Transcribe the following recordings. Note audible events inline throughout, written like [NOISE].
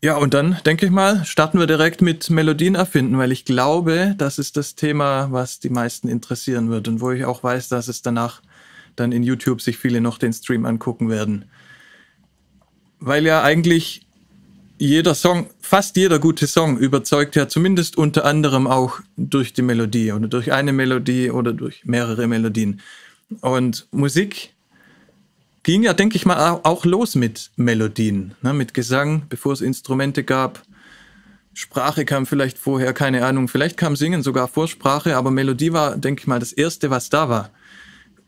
Ja, und dann denke ich mal, starten wir direkt mit Melodien erfinden, weil ich glaube, das ist das Thema, was die meisten interessieren wird und wo ich auch weiß, dass es danach dann in YouTube sich viele noch den Stream angucken werden. Weil ja eigentlich jeder Song, fast jeder gute Song überzeugt ja zumindest unter anderem auch durch die Melodie oder durch eine Melodie oder durch mehrere Melodien. Und Musik ging ja, denke ich mal, auch los mit Melodien, ne, mit Gesang, bevor es Instrumente gab. Sprache kam vielleicht vorher, keine Ahnung. Vielleicht kam Singen sogar vor Sprache, aber Melodie war, denke ich mal, das Erste, was da war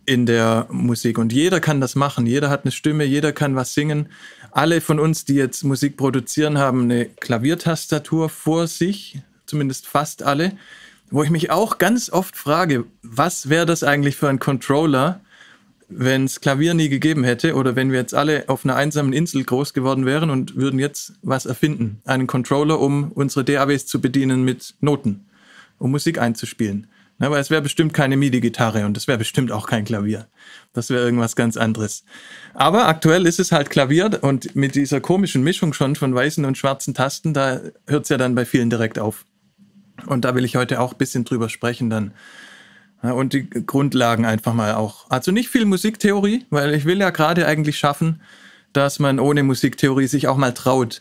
in der Musik. Und jeder kann das machen. Jeder hat eine Stimme, jeder kann was singen. Alle von uns, die jetzt Musik produzieren, haben eine Klaviertastatur vor sich, zumindest fast alle. Wo ich mich auch ganz oft frage, was wäre das eigentlich für ein Controller, wenn es Klavier nie gegeben hätte oder wenn wir jetzt alle auf einer einsamen Insel groß geworden wären und würden jetzt was erfinden, einen Controller, um unsere DAWs zu bedienen mit Noten, um Musik einzuspielen. Aber es wäre bestimmt keine MIDI-Gitarre und es wäre bestimmt auch kein Klavier. Das wäre irgendwas ganz anderes. Aber aktuell ist es halt Klavier und mit dieser komischen Mischung schon von weißen und schwarzen Tasten, da hört es ja dann bei vielen direkt auf. Und da will ich heute auch ein bisschen drüber sprechen dann. Ja, und die Grundlagen einfach mal auch. Also nicht viel Musiktheorie, weil ich will ja gerade eigentlich schaffen, dass man ohne Musiktheorie sich auch mal traut,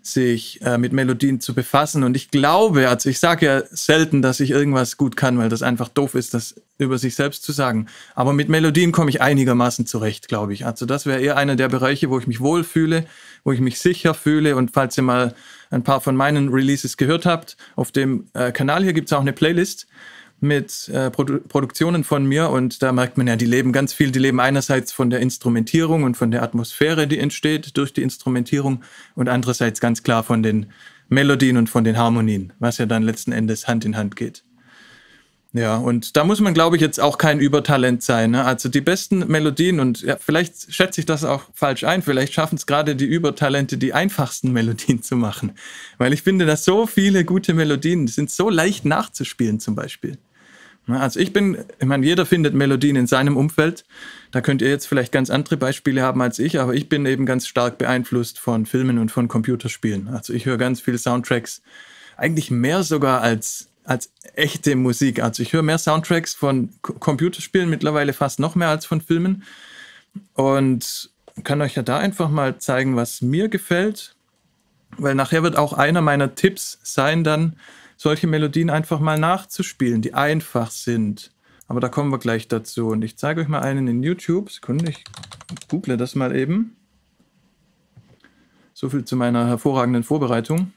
sich äh, mit Melodien zu befassen. Und ich glaube, also ich sage ja selten, dass ich irgendwas gut kann, weil das einfach doof ist, das über sich selbst zu sagen. Aber mit Melodien komme ich einigermaßen zurecht, glaube ich. Also das wäre eher einer der Bereiche, wo ich mich wohlfühle, wo ich mich sicher fühle. Und falls ihr mal ein paar von meinen Releases gehört habt, auf dem äh, Kanal hier gibt es auch eine Playlist mit äh, Produ Produktionen von mir und da merkt man ja, die leben ganz viel. Die leben einerseits von der Instrumentierung und von der Atmosphäre, die entsteht durch die Instrumentierung und andererseits ganz klar von den Melodien und von den Harmonien, was ja dann letzten Endes Hand in Hand geht. Ja, und da muss man, glaube ich, jetzt auch kein Übertalent sein. Ne? Also die besten Melodien, und ja, vielleicht schätze ich das auch falsch ein, vielleicht schaffen es gerade die Übertalente, die einfachsten Melodien zu machen. Weil ich finde, dass so viele gute Melodien sind so leicht nachzuspielen zum Beispiel. Ne? Also ich bin, ich meine, jeder findet Melodien in seinem Umfeld. Da könnt ihr jetzt vielleicht ganz andere Beispiele haben als ich, aber ich bin eben ganz stark beeinflusst von Filmen und von Computerspielen. Also ich höre ganz viele Soundtracks, eigentlich mehr sogar als als echte Musik. Also ich höre mehr Soundtracks von Computerspielen mittlerweile fast noch mehr als von Filmen. Und kann euch ja da einfach mal zeigen, was mir gefällt. Weil nachher wird auch einer meiner Tipps sein, dann solche Melodien einfach mal nachzuspielen, die einfach sind. Aber da kommen wir gleich dazu. Und ich zeige euch mal einen in YouTube. Sekunde, ich google das mal eben. So viel zu meiner hervorragenden Vorbereitung.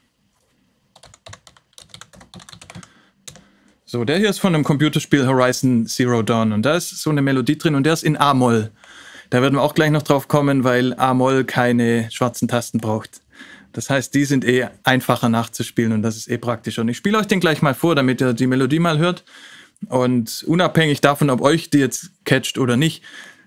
So, der hier ist von dem Computerspiel Horizon Zero Dawn und da ist so eine Melodie drin und der ist in A-Moll. Da werden wir auch gleich noch drauf kommen, weil A-Moll keine schwarzen Tasten braucht. Das heißt, die sind eh einfacher nachzuspielen und das ist eh praktischer. Und ich spiele euch den gleich mal vor, damit ihr die Melodie mal hört. Und unabhängig davon, ob euch die jetzt catcht oder nicht,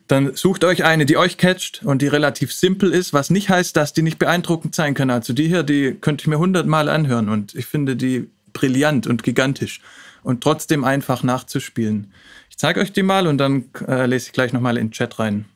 dann sucht euch eine, die euch catcht und die relativ simpel ist, was nicht heißt, dass die nicht beeindruckend sein kann. Also die hier, die könnte ich mir hundertmal anhören und ich finde die brillant und gigantisch und trotzdem einfach nachzuspielen. Ich zeige euch die mal und dann äh, lese ich gleich nochmal in den Chat rein.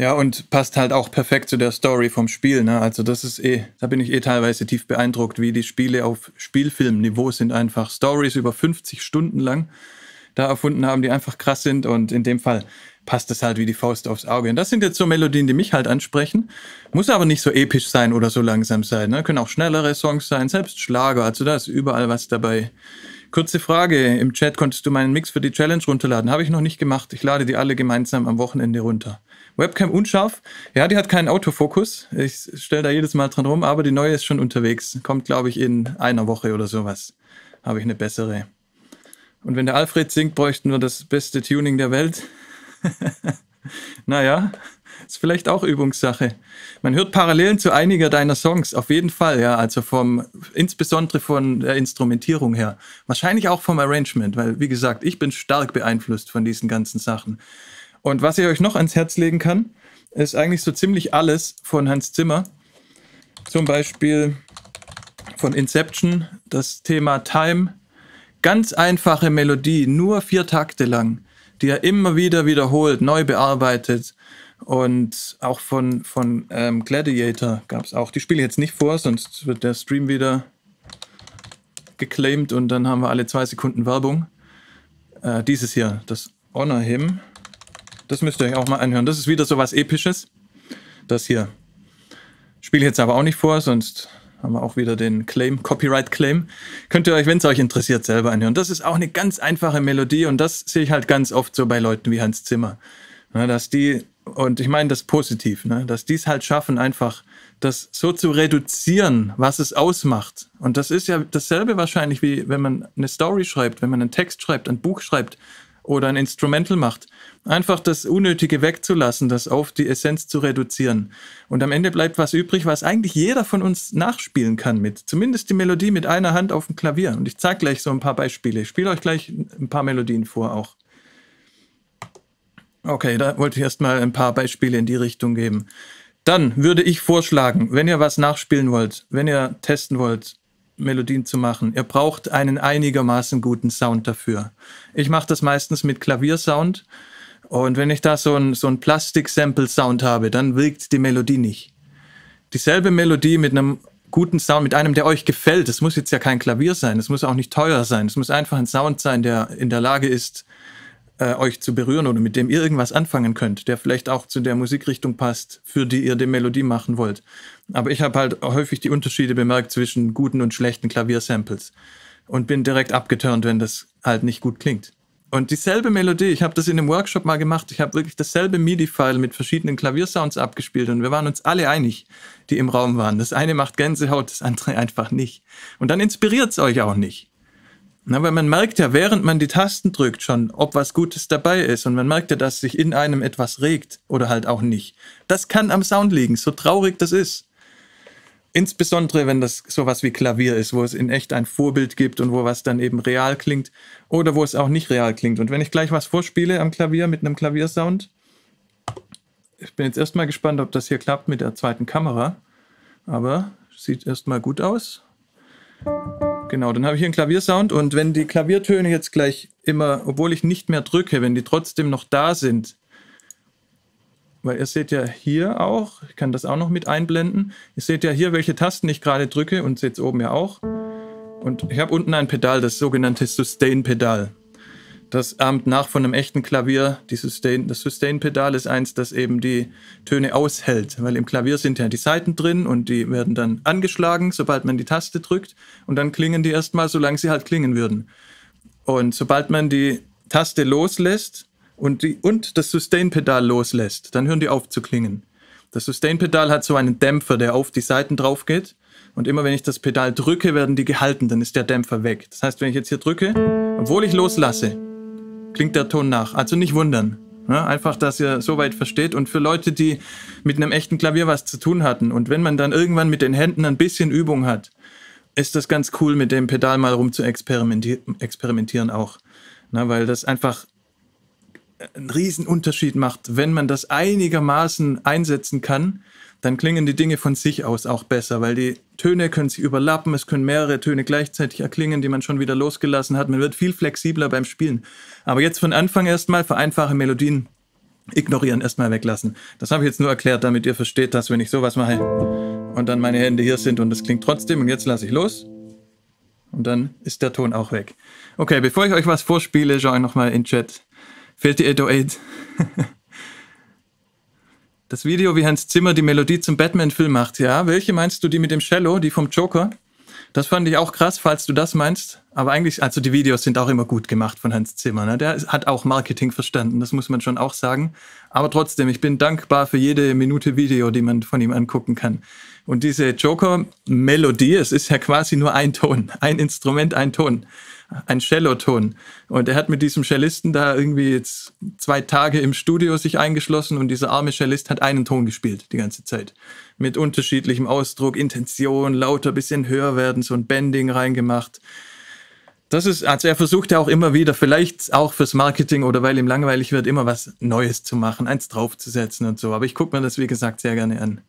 Ja, und passt halt auch perfekt zu der Story vom Spiel. Ne? Also das ist eh, da bin ich eh teilweise tief beeindruckt, wie die Spiele auf Spielfilmniveau sind einfach. Stories über 50 Stunden lang da erfunden haben, die einfach krass sind und in dem Fall passt es halt wie die Faust aufs Auge. Und das sind jetzt so Melodien, die mich halt ansprechen. Muss aber nicht so episch sein oder so langsam sein. Ne? Können auch schnellere Songs sein, selbst Schlager. Also da ist überall was dabei. Kurze Frage. Im Chat konntest du meinen Mix für die Challenge runterladen. Habe ich noch nicht gemacht. Ich lade die alle gemeinsam am Wochenende runter. Webcam unscharf. Ja, die hat keinen Autofokus. Ich stelle da jedes Mal dran rum, aber die neue ist schon unterwegs. Kommt, glaube ich, in einer Woche oder sowas. Habe ich eine bessere. Und wenn der Alfred singt, bräuchten wir das beste Tuning der Welt. [LAUGHS] naja, ist vielleicht auch Übungssache. Man hört Parallelen zu einiger deiner Songs, auf jeden Fall, ja. Also vom, insbesondere von der Instrumentierung her. Wahrscheinlich auch vom Arrangement, weil, wie gesagt, ich bin stark beeinflusst von diesen ganzen Sachen. Und was ich euch noch ans Herz legen kann, ist eigentlich so ziemlich alles von Hans Zimmer. Zum Beispiel von Inception, das Thema Time. Ganz einfache Melodie, nur vier Takte lang, die er immer wieder wiederholt, neu bearbeitet. Und auch von, von ähm, Gladiator gab es auch. Die spiele ich jetzt nicht vor, sonst wird der Stream wieder geclaimed und dann haben wir alle zwei Sekunden Werbung. Äh, dieses hier, das Honor Him. Das müsst ihr euch auch mal anhören. Das ist wieder so was Episches. Das hier. Spiele ich jetzt aber auch nicht vor, sonst haben wir auch wieder den Claim, Copyright Claim. Könnt ihr euch, wenn es euch interessiert, selber anhören. Das ist auch eine ganz einfache Melodie und das sehe ich halt ganz oft so bei Leuten wie Hans Zimmer. Ja, dass die, und ich meine das positiv, ne, dass die es halt schaffen, einfach das so zu reduzieren, was es ausmacht. Und das ist ja dasselbe wahrscheinlich wie wenn man eine Story schreibt, wenn man einen Text schreibt, ein Buch schreibt oder ein Instrumental macht. Einfach das Unnötige wegzulassen, das auf die Essenz zu reduzieren. Und am Ende bleibt was übrig, was eigentlich jeder von uns nachspielen kann mit. Zumindest die Melodie mit einer Hand auf dem Klavier. Und ich zeige gleich so ein paar Beispiele. Ich spiele euch gleich ein paar Melodien vor auch. Okay, da wollte ich erstmal ein paar Beispiele in die Richtung geben. Dann würde ich vorschlagen, wenn ihr was nachspielen wollt, wenn ihr testen wollt, Melodien zu machen. Ihr braucht einen einigermaßen guten Sound dafür. Ich mache das meistens mit Klaviersound. Und wenn ich da so ein, so ein Plastik-Sample-Sound habe, dann wirkt die Melodie nicht. Dieselbe Melodie mit einem guten Sound, mit einem, der euch gefällt. Es muss jetzt ja kein Klavier sein, es muss auch nicht teuer sein. Es muss einfach ein Sound sein, der in der Lage ist, äh, euch zu berühren oder mit dem ihr irgendwas anfangen könnt, der vielleicht auch zu der Musikrichtung passt, für die ihr die Melodie machen wollt. Aber ich habe halt häufig die Unterschiede bemerkt zwischen guten und schlechten Klaviersamples und bin direkt abgeturnt, wenn das halt nicht gut klingt. Und dieselbe Melodie, ich habe das in einem Workshop mal gemacht, ich habe wirklich dasselbe MIDI-File mit verschiedenen Klaviersounds abgespielt und wir waren uns alle einig, die im Raum waren. Das eine macht Gänsehaut, das andere einfach nicht. Und dann inspiriert es euch auch nicht. Na, weil man merkt ja, während man die Tasten drückt, schon, ob was Gutes dabei ist. Und man merkt ja, dass sich in einem etwas regt oder halt auch nicht. Das kann am Sound liegen, so traurig das ist. Insbesondere, wenn das sowas wie Klavier ist, wo es in echt ein Vorbild gibt und wo was dann eben real klingt oder wo es auch nicht real klingt. Und wenn ich gleich was vorspiele am Klavier mit einem Klaviersound, ich bin jetzt erstmal gespannt, ob das hier klappt mit der zweiten Kamera. Aber sieht erstmal gut aus. Genau, dann habe ich hier einen Klaviersound und wenn die Klaviertöne jetzt gleich immer, obwohl ich nicht mehr drücke, wenn die trotzdem noch da sind, weil ihr seht ja hier auch, ich kann das auch noch mit einblenden, ihr seht ja hier, welche Tasten ich gerade drücke und seht es oben ja auch. Und ich habe unten ein Pedal, das sogenannte Sustain-Pedal. Das ahmt nach von einem echten Klavier. Sustain, das Sustain-Pedal ist eins, das eben die Töne aushält, weil im Klavier sind ja die Saiten drin und die werden dann angeschlagen, sobald man die Taste drückt und dann klingen die erstmal, solange sie halt klingen würden. Und sobald man die Taste loslässt und, die, und das Sustain-Pedal loslässt, dann hören die auf zu klingen. Das Sustain-Pedal hat so einen Dämpfer, der auf die Saiten drauf geht. Und immer wenn ich das Pedal drücke, werden die gehalten, dann ist der Dämpfer weg. Das heißt, wenn ich jetzt hier drücke, obwohl ich loslasse, klingt der Ton nach. Also nicht wundern. Ja, einfach, dass ihr soweit versteht. Und für Leute, die mit einem echten Klavier was zu tun hatten und wenn man dann irgendwann mit den Händen ein bisschen Übung hat, ist das ganz cool, mit dem Pedal mal rum zu experimentieren, experimentieren auch. Na, weil das einfach einen riesen Unterschied macht, wenn man das einigermaßen einsetzen kann dann klingen die Dinge von sich aus auch besser, weil die Töne können sich überlappen, es können mehrere Töne gleichzeitig erklingen, die man schon wieder losgelassen hat. Man wird viel flexibler beim Spielen. Aber jetzt von Anfang erstmal vereinfache Melodien Ignorieren, erstmal weglassen. Das habe ich jetzt nur erklärt, damit ihr versteht, dass wenn ich sowas mache und dann meine Hände hier sind und es klingt trotzdem und jetzt lasse ich los und dann ist der Ton auch weg. Okay, bevor ich euch was vorspiele, schaue ich nochmal in den Chat. Fehlt die 808? [LAUGHS] das Video, wie Hans Zimmer die Melodie zum Batman-Film macht. Ja, welche meinst du? Die mit dem Cello, die vom Joker? Das fand ich auch krass, falls du das meinst. Aber eigentlich, also die Videos sind auch immer gut gemacht von Hans Zimmer. Ne? Der hat auch Marketing verstanden, das muss man schon auch sagen. Aber trotzdem, ich bin dankbar für jede Minute Video, die man von ihm angucken kann. Und diese Joker-Melodie, es ist ja quasi nur ein Ton, ein Instrument, ein Ton ein Celloton. Und er hat mit diesem Cellisten da irgendwie jetzt zwei Tage im Studio sich eingeschlossen und dieser arme Cellist hat einen Ton gespielt die ganze Zeit. Mit unterschiedlichem Ausdruck, Intention, lauter, bisschen höher werden, so ein Bending reingemacht. Das ist, also er versucht ja auch immer wieder, vielleicht auch fürs Marketing oder weil ihm langweilig wird, immer was Neues zu machen, eins draufzusetzen und so. Aber ich gucke mir das, wie gesagt, sehr gerne an.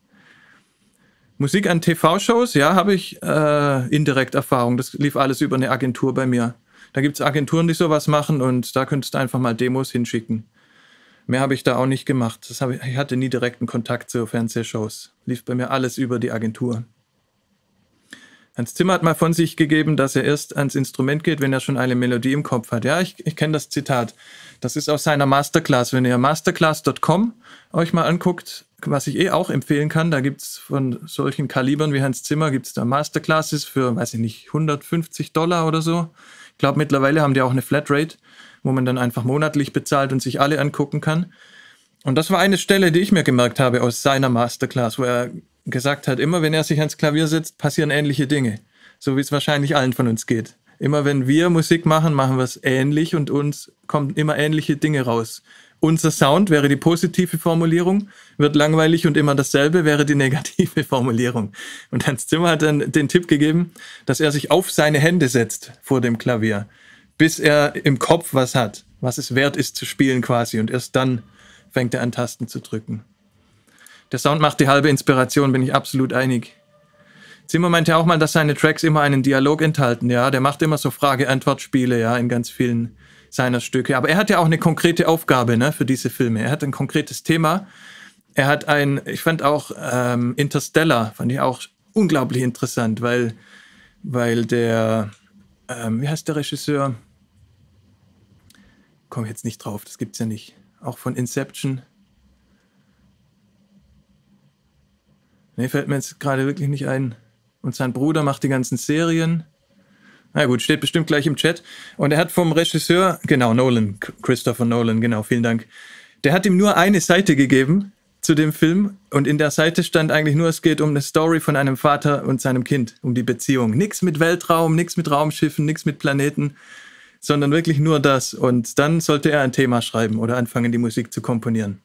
Musik an TV-Shows, ja, habe ich äh, indirekt Erfahrung. Das lief alles über eine Agentur bei mir. Da gibt es Agenturen, die sowas machen und da könntest du einfach mal Demos hinschicken. Mehr habe ich da auch nicht gemacht. Das ich, ich hatte nie direkten Kontakt zu Fernsehshows. Lief bei mir alles über die Agentur. Hans Zimmer hat mal von sich gegeben, dass er erst ans Instrument geht, wenn er schon eine Melodie im Kopf hat. Ja, ich, ich kenne das Zitat. Das ist aus seiner Masterclass. Wenn ihr masterclass.com euch mal anguckt, was ich eh auch empfehlen kann, da gibt es von solchen Kalibern wie Hans Zimmer, gibt es da Masterclasses für, weiß ich nicht, 150 Dollar oder so. Ich glaube, mittlerweile haben die auch eine Flatrate, wo man dann einfach monatlich bezahlt und sich alle angucken kann. Und das war eine Stelle, die ich mir gemerkt habe aus seiner Masterclass, wo er gesagt hat, immer wenn er sich ans Klavier setzt, passieren ähnliche Dinge. So wie es wahrscheinlich allen von uns geht. Immer wenn wir Musik machen, machen wir es ähnlich und uns kommen immer ähnliche Dinge raus. Unser Sound wäre die positive Formulierung, wird langweilig und immer dasselbe wäre die negative [LAUGHS] Formulierung. Und Hans Zimmer hat dann den Tipp gegeben, dass er sich auf seine Hände setzt vor dem Klavier, bis er im Kopf was hat, was es wert ist zu spielen quasi. Und erst dann fängt er an, Tasten zu drücken. Der Sound macht die halbe Inspiration, bin ich absolut einig. Zimmer meinte auch mal, dass seine Tracks immer einen Dialog enthalten, ja. Der macht immer so Frage-Antwort-Spiele, ja, in ganz vielen seiner Stücke. Aber er hat ja auch eine konkrete Aufgabe ne, für diese Filme. Er hat ein konkretes Thema. Er hat ein, ich fand auch ähm, Interstellar, fand ich auch unglaublich interessant, weil, weil der, ähm, wie heißt der Regisseur? Komme jetzt nicht drauf, das gibt's ja nicht. Auch von Inception. Nee, fällt mir jetzt gerade wirklich nicht ein. Und sein Bruder macht die ganzen Serien. Na gut, steht bestimmt gleich im Chat. Und er hat vom Regisseur, genau, Nolan, Christopher Nolan, genau, vielen Dank. Der hat ihm nur eine Seite gegeben zu dem Film und in der Seite stand eigentlich nur, es geht um eine Story von einem Vater und seinem Kind, um die Beziehung. Nichts mit Weltraum, nichts mit Raumschiffen, nichts mit Planeten, sondern wirklich nur das. Und dann sollte er ein Thema schreiben oder anfangen, die Musik zu komponieren.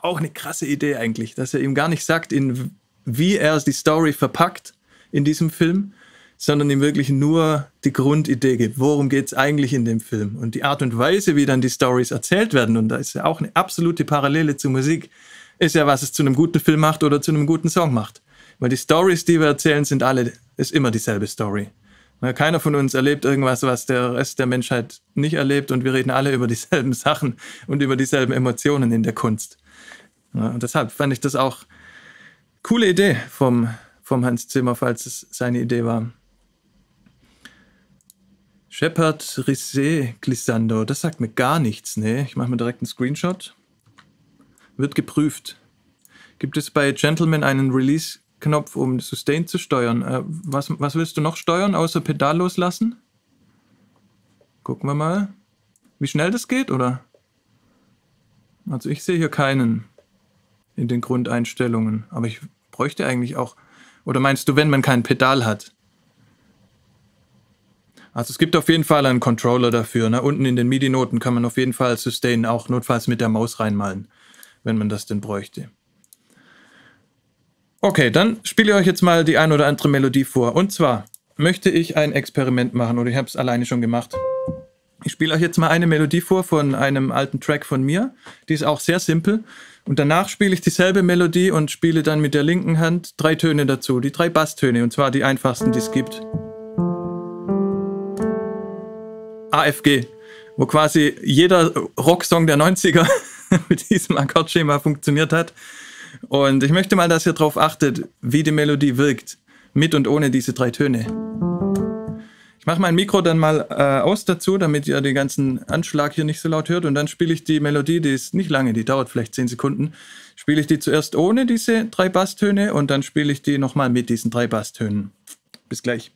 Auch eine krasse Idee eigentlich, dass er ihm gar nicht sagt, in wie er die Story verpackt in diesem Film, sondern ihm wirklich nur die Grundidee gibt. Worum geht es eigentlich in dem Film? Und die Art und Weise, wie dann die Stories erzählt werden, und da ist ja auch eine absolute Parallele zur Musik, ist ja, was es zu einem guten Film macht oder zu einem guten Song macht. Weil die Stories, die wir erzählen, sind alle, ist immer dieselbe Story. Keiner von uns erlebt irgendwas, was der Rest der Menschheit nicht erlebt und wir reden alle über [LAUGHS] dieselben Sachen und über dieselben Emotionen in der Kunst. Und deshalb fand ich das auch coole Idee vom, vom Hans Zimmer, falls es seine Idee war. Shepard Risset Glissando, das sagt mir gar nichts, ne? Ich mache mir direkt einen Screenshot. Wird geprüft. Gibt es bei Gentleman einen Release-Knopf, um Sustain zu steuern? Äh, was, was willst du noch steuern, außer Pedal loslassen? Gucken wir mal. Wie schnell das geht, oder? Also ich sehe hier keinen in den Grundeinstellungen. Aber ich bräuchte eigentlich auch. Oder meinst du, wenn man kein Pedal hat? Also es gibt auf jeden Fall einen Controller dafür. Ne? Unten in den MIDI-Noten kann man auf jeden Fall Sustain auch notfalls mit der Maus reinmalen, wenn man das denn bräuchte. Okay, dann spiele ich euch jetzt mal die ein oder andere Melodie vor. Und zwar möchte ich ein Experiment machen oder ich habe es alleine schon gemacht. Ich spiele euch jetzt mal eine Melodie vor von einem alten Track von mir. Die ist auch sehr simpel. Und danach spiele ich dieselbe Melodie und spiele dann mit der linken Hand drei Töne dazu, die drei Basstöne, und zwar die einfachsten, die es gibt. AFG, wo quasi jeder Rocksong der 90er [LAUGHS] mit diesem Akkordschema funktioniert hat. Und ich möchte mal, dass ihr darauf achtet, wie die Melodie wirkt, mit und ohne diese drei Töne. Ich mache mein Mikro dann mal äh, aus dazu, damit ihr den ganzen Anschlag hier nicht so laut hört. Und dann spiele ich die Melodie, die ist nicht lange, die dauert vielleicht zehn Sekunden. Spiele ich die zuerst ohne diese drei Basstöne und dann spiele ich die nochmal mit diesen drei Basstönen. Bis gleich.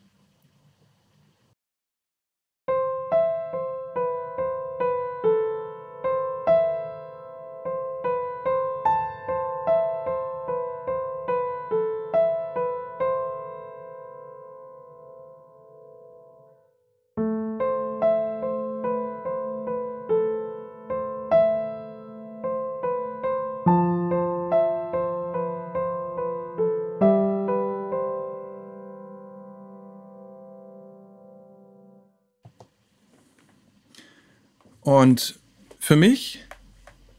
Und für mich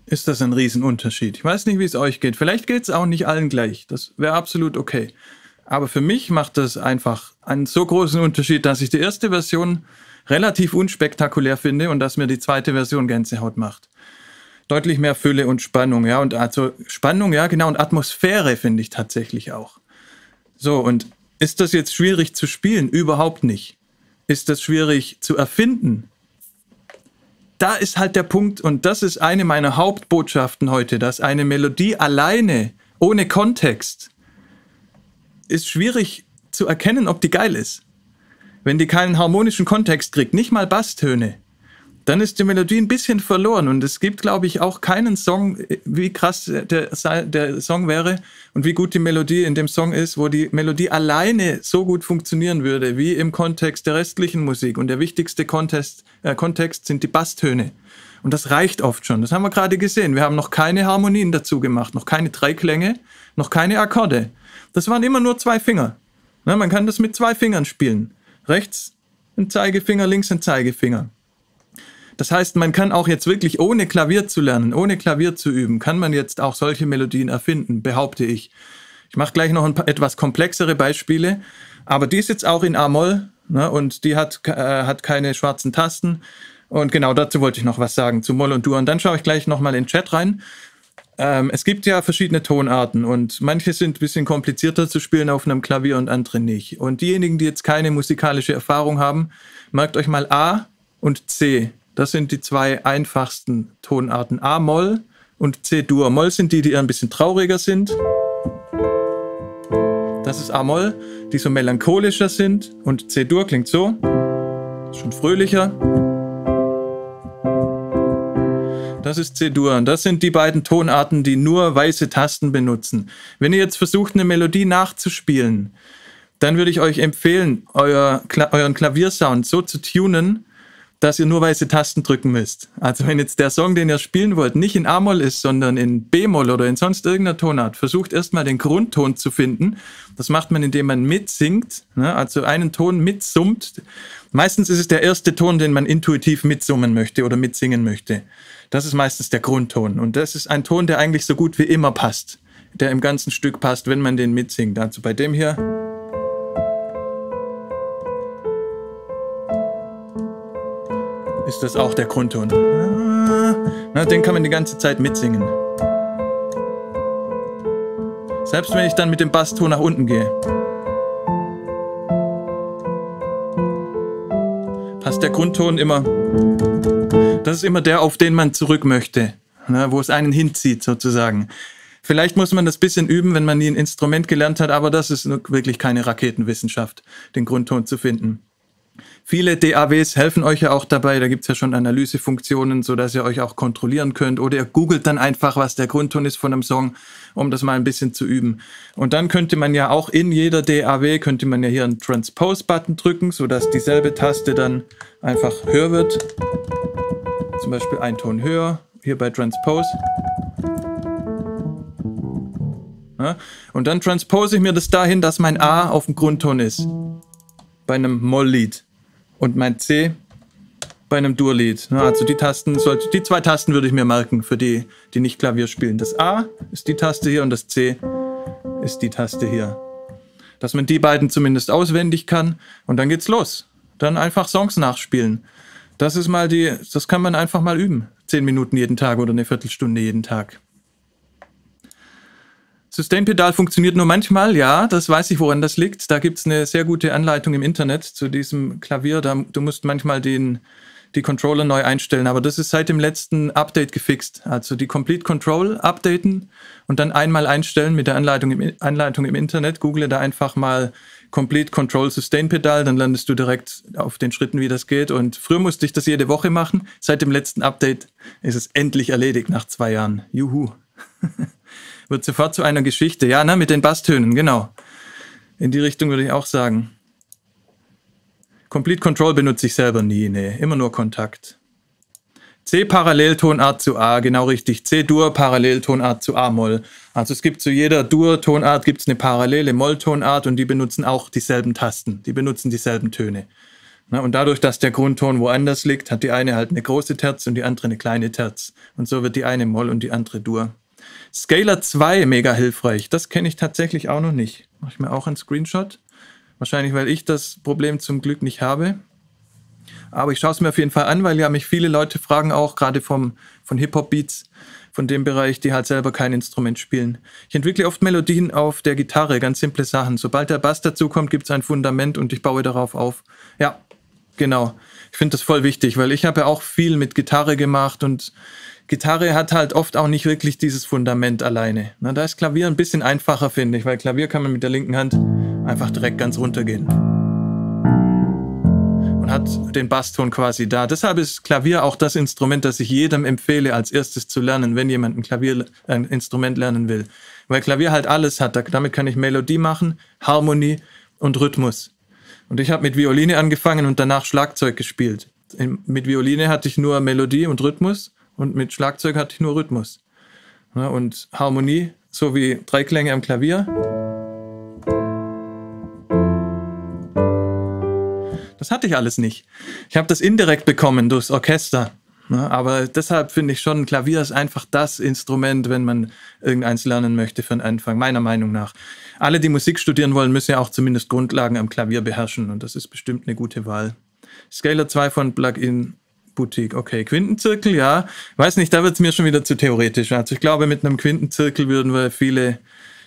ist das ein Riesenunterschied. Ich weiß nicht, wie es euch geht. Vielleicht geht es auch nicht allen gleich. Das wäre absolut okay. Aber für mich macht das einfach einen so großen Unterschied, dass ich die erste Version relativ unspektakulär finde und dass mir die zweite Version Gänsehaut macht. Deutlich mehr Fülle und Spannung, ja. Und also Spannung, ja, genau. Und Atmosphäre finde ich tatsächlich auch. So, und ist das jetzt schwierig zu spielen? Überhaupt nicht. Ist das schwierig zu erfinden? Da ist halt der Punkt, und das ist eine meiner Hauptbotschaften heute, dass eine Melodie alleine, ohne Kontext, ist schwierig zu erkennen, ob die geil ist. Wenn die keinen harmonischen Kontext kriegt, nicht mal Basstöne, dann ist die Melodie ein bisschen verloren. Und es gibt, glaube ich, auch keinen Song, wie krass der, der Song wäre und wie gut die Melodie in dem Song ist, wo die Melodie alleine so gut funktionieren würde, wie im Kontext der restlichen Musik. Und der wichtigste Kontext, äh, Kontext sind die Basstöne. Und das reicht oft schon. Das haben wir gerade gesehen. Wir haben noch keine Harmonien dazu gemacht, noch keine Dreiklänge, noch keine Akkorde. Das waren immer nur zwei Finger. Na, man kann das mit zwei Fingern spielen. Rechts ein Zeigefinger, links ein Zeigefinger. Das heißt, man kann auch jetzt wirklich ohne Klavier zu lernen, ohne Klavier zu üben, kann man jetzt auch solche Melodien erfinden, behaupte ich. Ich mache gleich noch ein paar etwas komplexere Beispiele, aber die ist jetzt auch in A-Moll ne, und die hat, äh, hat keine schwarzen Tasten. Und genau dazu wollte ich noch was sagen, zu Moll und Dur. Und dann schaue ich gleich nochmal in den Chat rein. Ähm, es gibt ja verschiedene Tonarten und manche sind ein bisschen komplizierter zu spielen auf einem Klavier und andere nicht. Und diejenigen, die jetzt keine musikalische Erfahrung haben, merkt euch mal A und C. Das sind die zwei einfachsten Tonarten A-Moll und C-Dur. Moll sind die, die ein bisschen trauriger sind. Das ist A-Moll, die so melancholischer sind. Und C-Dur klingt so. Schon fröhlicher. Das ist C-Dur. Und das sind die beiden Tonarten, die nur weiße Tasten benutzen. Wenn ihr jetzt versucht, eine Melodie nachzuspielen, dann würde ich euch empfehlen, euer, euren Klaviersound so zu tunen, dass ihr nur weiße Tasten drücken müsst. Also wenn jetzt der Song, den ihr spielen wollt, nicht in A-Moll ist, sondern in B-Moll oder in sonst irgendeiner Tonart, versucht erstmal den Grundton zu finden. Das macht man, indem man mitsingt, ne? also einen Ton mitsummt. Meistens ist es der erste Ton, den man intuitiv mitsummen möchte oder mitsingen möchte. Das ist meistens der Grundton. Und das ist ein Ton, der eigentlich so gut wie immer passt. Der im ganzen Stück passt, wenn man den mitsingt. Also bei dem hier. Ist das auch der Grundton. Na, den kann man die ganze Zeit mitsingen. Selbst wenn ich dann mit dem Basston nach unten gehe. Passt der Grundton immer. Das ist immer der, auf den man zurück möchte. Ne, wo es einen hinzieht, sozusagen. Vielleicht muss man das bisschen üben, wenn man nie ein Instrument gelernt hat, aber das ist wirklich keine Raketenwissenschaft, den Grundton zu finden. Viele DAWs helfen euch ja auch dabei. Da gibt es ja schon Analysefunktionen, sodass ihr euch auch kontrollieren könnt. Oder ihr googelt dann einfach, was der Grundton ist von einem Song, um das mal ein bisschen zu üben. Und dann könnte man ja auch in jeder DAW, könnte man ja hier einen Transpose-Button drücken, sodass dieselbe Taste dann einfach höher wird. Zum Beispiel ein Ton höher, hier bei Transpose. Ja, und dann transpose ich mir das dahin, dass mein A auf dem Grundton ist. Bei einem Moll-Lied und mein C bei einem Dur-Lied. Also die Tasten, sollte, die zwei Tasten würde ich mir merken für die, die nicht Klavier spielen. Das A ist die Taste hier und das C ist die Taste hier. Dass man die beiden zumindest auswendig kann und dann geht's los. Dann einfach Songs nachspielen. Das ist mal die, das kann man einfach mal üben. zehn Minuten jeden Tag oder eine Viertelstunde jeden Tag. Sustain-Pedal funktioniert nur manchmal, ja, das weiß ich, woran das liegt. Da gibt es eine sehr gute Anleitung im Internet zu diesem Klavier. Da, du musst manchmal den, die Controller neu einstellen, aber das ist seit dem letzten Update gefixt. Also die Complete Control updaten und dann einmal einstellen mit der Anleitung im, Anleitung im Internet. Google da einfach mal Complete Control Sustain Pedal, dann landest du direkt auf den Schritten, wie das geht. Und früher musste ich das jede Woche machen. Seit dem letzten Update ist es endlich erledigt nach zwei Jahren. Juhu. [LAUGHS] Wird sofort zu einer Geschichte. Ja, ne, mit den Basstönen, genau. In die Richtung würde ich auch sagen. Complete Control benutze ich selber nie, nee, immer nur Kontakt. C Paralleltonart zu A, genau richtig. C Dur Paralleltonart zu A Moll. Also es gibt zu jeder Dur Tonart gibt's eine parallele Molltonart und die benutzen auch dieselben Tasten. Die benutzen dieselben Töne. und dadurch, dass der Grundton woanders liegt, hat die eine halt eine große Terz und die andere eine kleine Terz. Und so wird die eine Moll und die andere Dur. Scalar 2, mega hilfreich. Das kenne ich tatsächlich auch noch nicht. Mache ich mir auch einen Screenshot. Wahrscheinlich, weil ich das Problem zum Glück nicht habe. Aber ich schaue es mir auf jeden Fall an, weil ja mich viele Leute fragen auch, gerade vom, von Hip-Hop-Beats, von dem Bereich, die halt selber kein Instrument spielen. Ich entwickle oft Melodien auf der Gitarre, ganz simple Sachen. Sobald der Bass dazukommt, gibt es ein Fundament und ich baue darauf auf. Ja, genau. Ich finde das voll wichtig, weil ich habe ja auch viel mit Gitarre gemacht und Gitarre hat halt oft auch nicht wirklich dieses Fundament alleine. Na, da ist Klavier ein bisschen einfacher, finde ich, weil Klavier kann man mit der linken Hand einfach direkt ganz runtergehen. Und hat den Basston quasi da. Deshalb ist Klavier auch das Instrument, das ich jedem empfehle, als erstes zu lernen, wenn jemand ein Klavier, ein Instrument lernen will. Weil Klavier halt alles hat. Damit kann ich Melodie machen, Harmonie und Rhythmus. Und ich habe mit Violine angefangen und danach Schlagzeug gespielt. Mit Violine hatte ich nur Melodie und Rhythmus und mit Schlagzeug hatte ich nur Rhythmus. Und Harmonie, so wie drei Klänge am Klavier. Das hatte ich alles nicht. Ich habe das indirekt bekommen durchs Orchester. Aber deshalb finde ich schon, Klavier ist einfach das Instrument, wenn man irgendeins lernen möchte für den Anfang, meiner Meinung nach. Alle, die Musik studieren wollen, müssen ja auch zumindest Grundlagen am Klavier beherrschen und das ist bestimmt eine gute Wahl. Scalar 2 von Plugin Boutique, okay. Quintenzirkel, ja. Weiß nicht, da wird es mir schon wieder zu theoretisch. Also ich glaube, mit einem Quintenzirkel würden wir viele,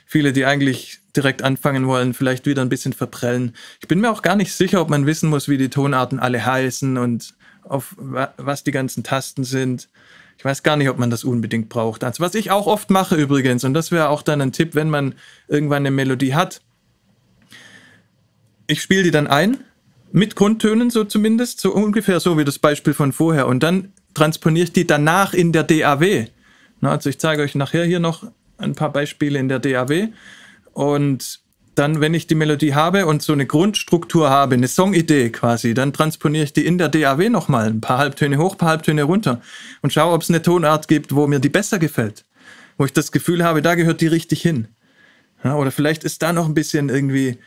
viele, die eigentlich direkt anfangen wollen, vielleicht wieder ein bisschen verprellen. Ich bin mir auch gar nicht sicher, ob man wissen muss, wie die Tonarten alle heißen und auf was die ganzen Tasten sind. Ich weiß gar nicht, ob man das unbedingt braucht. Also was ich auch oft mache übrigens, und das wäre auch dann ein Tipp, wenn man irgendwann eine Melodie hat. Ich spiele die dann ein mit Grundtönen so zumindest, so ungefähr so wie das Beispiel von vorher. Und dann transponiere ich die danach in der DAW. Na, also ich zeige euch nachher hier noch ein paar Beispiele in der DAW. Und dann, wenn ich die Melodie habe und so eine Grundstruktur habe, eine Songidee quasi, dann transponiere ich die in der DAW nochmal, ein paar Halbtöne hoch, ein paar Halbtöne runter und schaue, ob es eine Tonart gibt, wo mir die besser gefällt. Wo ich das Gefühl habe, da gehört die richtig hin. Ja, oder vielleicht ist da noch ein bisschen irgendwie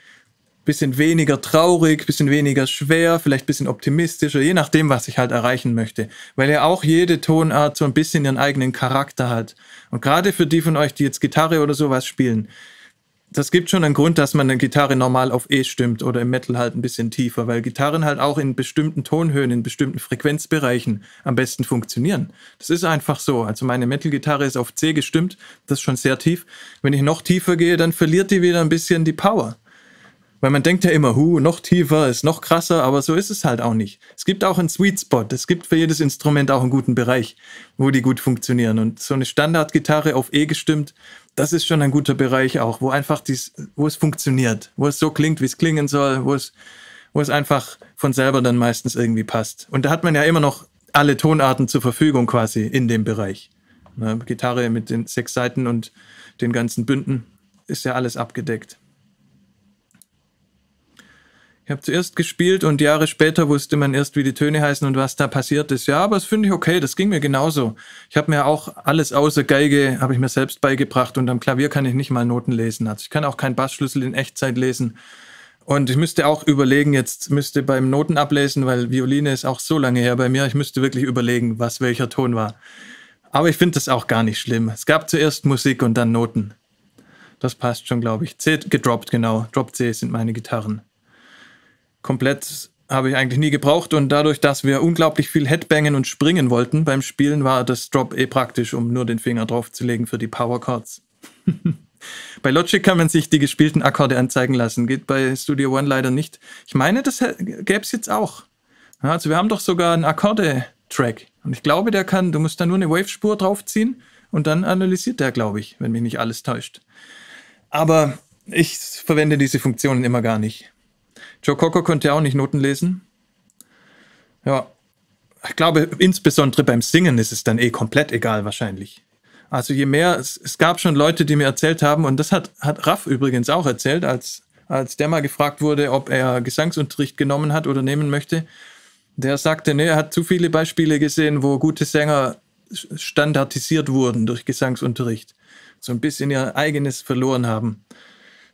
bisschen weniger traurig, bisschen weniger schwer, vielleicht bisschen optimistischer, je nachdem, was ich halt erreichen möchte. Weil ja auch jede Tonart so ein bisschen ihren eigenen Charakter hat. Und gerade für die von euch, die jetzt Gitarre oder sowas spielen, das gibt schon einen Grund, dass man eine Gitarre normal auf E stimmt oder im Metal halt ein bisschen tiefer, weil Gitarren halt auch in bestimmten Tonhöhen, in bestimmten Frequenzbereichen am besten funktionieren. Das ist einfach so. Also meine Metal-Gitarre ist auf C gestimmt, das ist schon sehr tief. Wenn ich noch tiefer gehe, dann verliert die wieder ein bisschen die Power. Weil man denkt ja immer, hu, noch tiefer ist noch krasser, aber so ist es halt auch nicht. Es gibt auch einen Sweet Spot. Es gibt für jedes Instrument auch einen guten Bereich, wo die gut funktionieren. Und so eine Standardgitarre auf E gestimmt, das ist schon ein guter Bereich auch, wo einfach dies, wo es funktioniert, wo es so klingt, wie es klingen soll, wo es, wo es einfach von selber dann meistens irgendwie passt. Und da hat man ja immer noch alle Tonarten zur Verfügung quasi in dem Bereich. Ne, Gitarre mit den sechs Seiten und den ganzen Bünden ist ja alles abgedeckt. Ich habe zuerst gespielt und Jahre später wusste man erst, wie die Töne heißen und was da passiert ist. Ja, aber das finde ich okay, das ging mir genauso. Ich habe mir auch alles außer Geige, habe ich mir selbst beigebracht und am Klavier kann ich nicht mal Noten lesen. Also ich kann auch keinen Bassschlüssel in Echtzeit lesen. Und ich müsste auch überlegen, jetzt müsste beim Noten ablesen, weil Violine ist auch so lange her bei mir, ich müsste wirklich überlegen, was welcher Ton war. Aber ich finde das auch gar nicht schlimm. Es gab zuerst Musik und dann Noten. Das passt schon, glaube ich. C gedroppt, genau. Drop C sind meine Gitarren komplett habe ich eigentlich nie gebraucht und dadurch, dass wir unglaublich viel Headbangen und springen wollten beim Spielen, war das Drop eh praktisch, um nur den Finger draufzulegen für die Power Chords. [LAUGHS] bei Logic kann man sich die gespielten Akkorde anzeigen lassen, geht bei Studio One leider nicht. Ich meine, das gäbe es jetzt auch. Also wir haben doch sogar einen Akkorde-Track und ich glaube, der kann, du musst da nur eine Wave-Spur draufziehen und dann analysiert der, glaube ich, wenn mich nicht alles täuscht. Aber ich verwende diese Funktionen immer gar nicht. Joe Cocker konnte ja auch nicht Noten lesen. Ja, ich glaube, insbesondere beim Singen ist es dann eh komplett egal wahrscheinlich. Also je mehr, es, es gab schon Leute, die mir erzählt haben, und das hat, hat Raff übrigens auch erzählt, als, als der mal gefragt wurde, ob er Gesangsunterricht genommen hat oder nehmen möchte. Der sagte, nee, er hat zu viele Beispiele gesehen, wo gute Sänger standardisiert wurden durch Gesangsunterricht. So ein bisschen ihr eigenes verloren haben.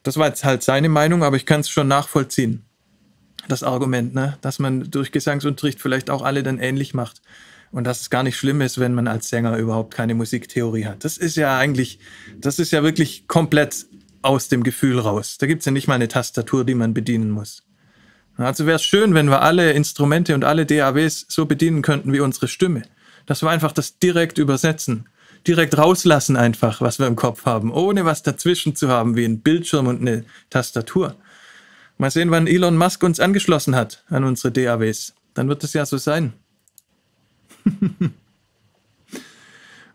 Das war jetzt halt seine Meinung, aber ich kann es schon nachvollziehen das Argument, ne? dass man durch Gesangsunterricht vielleicht auch alle dann ähnlich macht. Und dass es gar nicht schlimm ist, wenn man als Sänger überhaupt keine Musiktheorie hat. Das ist ja eigentlich, das ist ja wirklich komplett aus dem Gefühl raus. Da gibt es ja nicht mal eine Tastatur, die man bedienen muss. Also wäre es schön, wenn wir alle Instrumente und alle DAWs so bedienen könnten wie unsere Stimme. Dass wir einfach das direkt übersetzen. Direkt rauslassen einfach, was wir im Kopf haben, ohne was dazwischen zu haben, wie ein Bildschirm und eine Tastatur. Mal sehen, wann Elon Musk uns angeschlossen hat an unsere DAWs. Dann wird es ja so sein. [LAUGHS]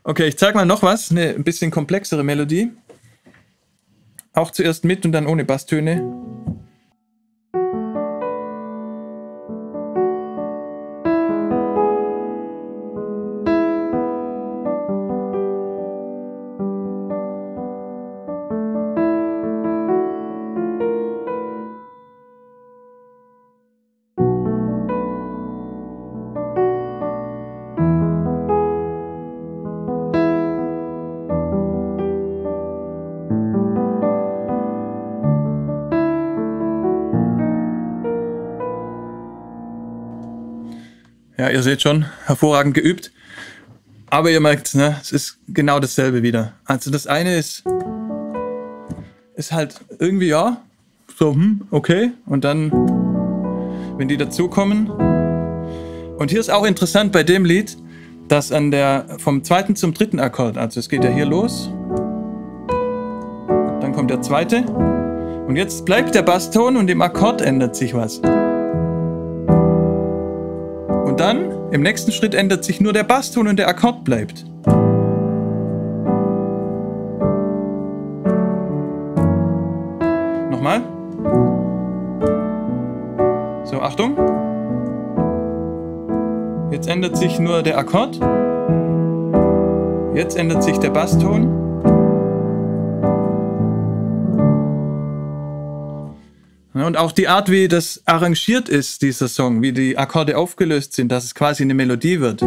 okay, ich zeige mal noch was, eine ein bisschen komplexere Melodie. Auch zuerst mit und dann ohne Basstöne. Seht schon, hervorragend geübt. Aber ihr merkt, ne, es ist genau dasselbe wieder. Also das eine ist, ist halt irgendwie, ja, so, hm, okay. Und dann, wenn die dazukommen. Und hier ist auch interessant bei dem Lied, dass an der, vom zweiten zum dritten Akkord, also es geht ja hier los. Dann kommt der zweite. Und jetzt bleibt der Basston und im Akkord ändert sich was dann, im nächsten Schritt ändert sich nur der Basston und der Akkord bleibt. Nochmal. So, Achtung. Jetzt ändert sich nur der Akkord. Jetzt ändert sich der Basston. Und auch die Art, wie das arrangiert ist, dieser Song, wie die Akkorde aufgelöst sind, dass es quasi eine Melodie wird.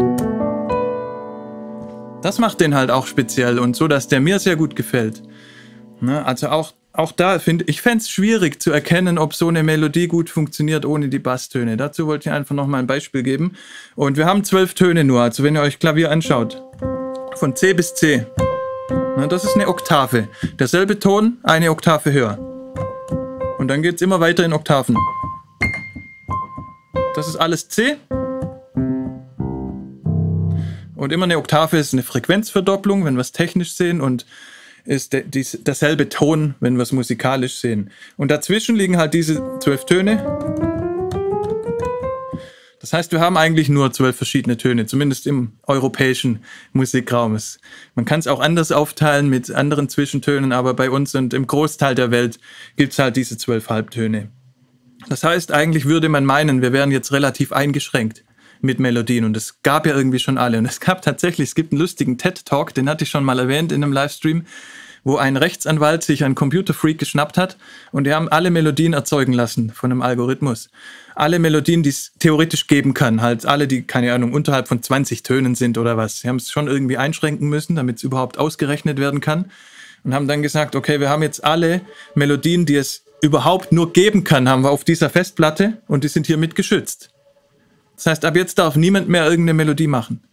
Das macht den halt auch speziell und so, dass der mir sehr gut gefällt. Ne, also auch, auch da finde ich fände es schwierig zu erkennen, ob so eine Melodie gut funktioniert ohne die Basstöne. Dazu wollte ich einfach nochmal ein Beispiel geben. Und wir haben zwölf Töne nur, also wenn ihr euch Klavier anschaut. Von C bis C. Ne, das ist eine Oktave. Derselbe Ton, eine Oktave höher. Und dann geht es immer weiter in Oktaven. Das ist alles C. Und immer eine Oktave ist eine Frequenzverdopplung, wenn wir es technisch sehen, und ist de, dies, derselbe Ton, wenn wir es musikalisch sehen. Und dazwischen liegen halt diese zwölf Töne. Das heißt, wir haben eigentlich nur zwölf verschiedene Töne, zumindest im europäischen Musikraum. man kann es auch anders aufteilen mit anderen Zwischentönen, aber bei uns und im Großteil der Welt gibt es halt diese zwölf Halbtöne. Das heißt, eigentlich würde man meinen, wir wären jetzt relativ eingeschränkt mit Melodien und es gab ja irgendwie schon alle. Und es gab tatsächlich, es gibt einen lustigen TED-Talk, den hatte ich schon mal erwähnt in einem Livestream, wo ein Rechtsanwalt sich einen Computerfreak geschnappt hat und die haben alle Melodien erzeugen lassen von einem Algorithmus. Alle Melodien, die es theoretisch geben kann, halt alle, die, keine Ahnung, unterhalb von 20 Tönen sind oder was. Sie haben es schon irgendwie einschränken müssen, damit es überhaupt ausgerechnet werden kann und haben dann gesagt, okay, wir haben jetzt alle Melodien, die es überhaupt nur geben kann, haben wir auf dieser Festplatte und die sind hiermit geschützt. Das heißt, ab jetzt darf niemand mehr irgendeine Melodie machen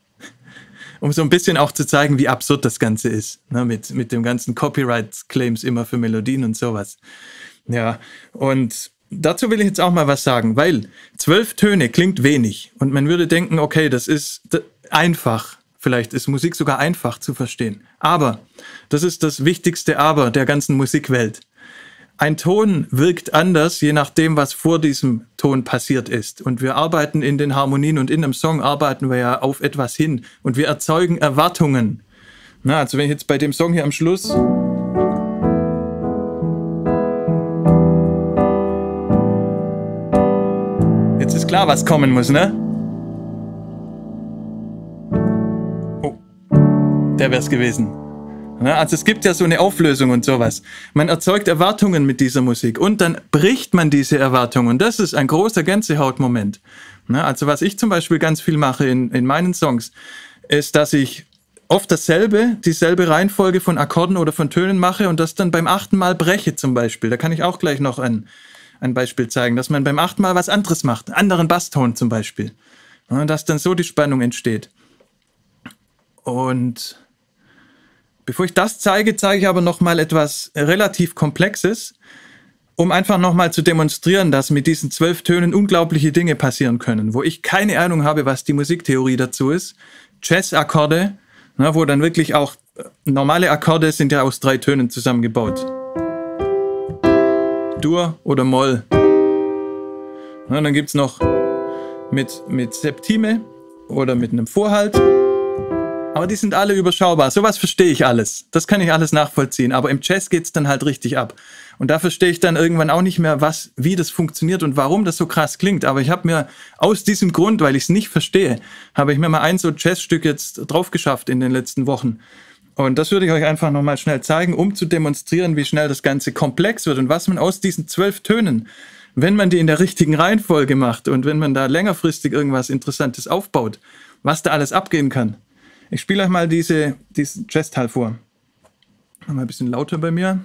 um so ein bisschen auch zu zeigen, wie absurd das Ganze ist, ne, mit, mit dem ganzen Copyright-Claims immer für Melodien und sowas. Ja, und dazu will ich jetzt auch mal was sagen, weil zwölf Töne klingt wenig und man würde denken, okay, das ist einfach. Vielleicht ist Musik sogar einfach zu verstehen. Aber, das ist das wichtigste Aber der ganzen Musikwelt. Ein Ton wirkt anders, je nachdem, was vor diesem Ton passiert ist. Und wir arbeiten in den Harmonien und in einem Song arbeiten wir ja auf etwas hin und wir erzeugen Erwartungen. Na, also wenn ich jetzt bei dem Song hier am Schluss Jetzt ist klar, was kommen muss, ne? Oh, der wär's gewesen. Also es gibt ja so eine Auflösung und sowas. Man erzeugt Erwartungen mit dieser Musik und dann bricht man diese Erwartungen. Und das ist ein großer Gänsehautmoment. Also was ich zum Beispiel ganz viel mache in, in meinen Songs, ist, dass ich oft dasselbe, dieselbe Reihenfolge von Akkorden oder von Tönen mache und das dann beim achten Mal breche zum Beispiel. Da kann ich auch gleich noch ein, ein Beispiel zeigen, dass man beim achten Mal was anderes macht, anderen Basston zum Beispiel. Und dass dann so die Spannung entsteht. Und Bevor ich das zeige, zeige ich aber noch mal etwas relativ Komplexes, um einfach noch mal zu demonstrieren, dass mit diesen zwölf Tönen unglaubliche Dinge passieren können, wo ich keine Ahnung habe, was die Musiktheorie dazu ist. Jazz-Akkorde, ne, wo dann wirklich auch äh, normale Akkorde sind ja aus drei Tönen zusammengebaut. Dur oder Moll. Ja, dann gibt es noch mit, mit Septime oder mit einem Vorhalt. Aber die sind alle überschaubar. Sowas verstehe ich alles. Das kann ich alles nachvollziehen. Aber im Jazz geht es dann halt richtig ab. Und da verstehe ich dann irgendwann auch nicht mehr, was, wie das funktioniert und warum das so krass klingt. Aber ich habe mir aus diesem Grund, weil ich es nicht verstehe, habe ich mir mal ein so Jazzstück jetzt drauf geschafft in den letzten Wochen. Und das würde ich euch einfach nochmal schnell zeigen, um zu demonstrieren, wie schnell das Ganze komplex wird und was man aus diesen zwölf Tönen, wenn man die in der richtigen Reihenfolge macht und wenn man da längerfristig irgendwas Interessantes aufbaut, was da alles abgehen kann. Ich spiele euch mal diese, diesen Jazz-Teil vor. Mal ein bisschen lauter bei mir.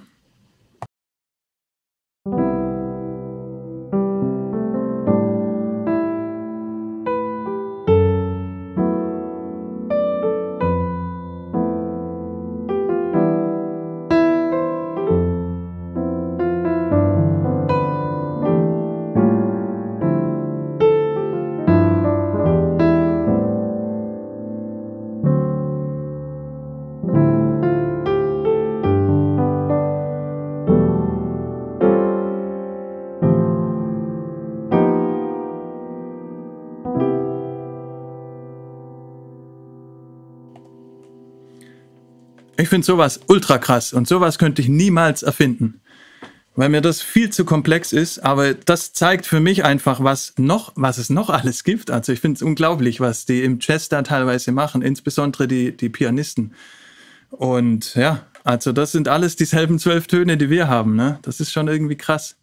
Ich finde sowas ultra krass und sowas könnte ich niemals erfinden, weil mir das viel zu komplex ist. Aber das zeigt für mich einfach, was noch, was es noch alles gibt. Also ich finde es unglaublich, was die im Jazz da teilweise machen, insbesondere die, die Pianisten. Und ja, also das sind alles dieselben zwölf Töne, die wir haben. Ne? Das ist schon irgendwie krass.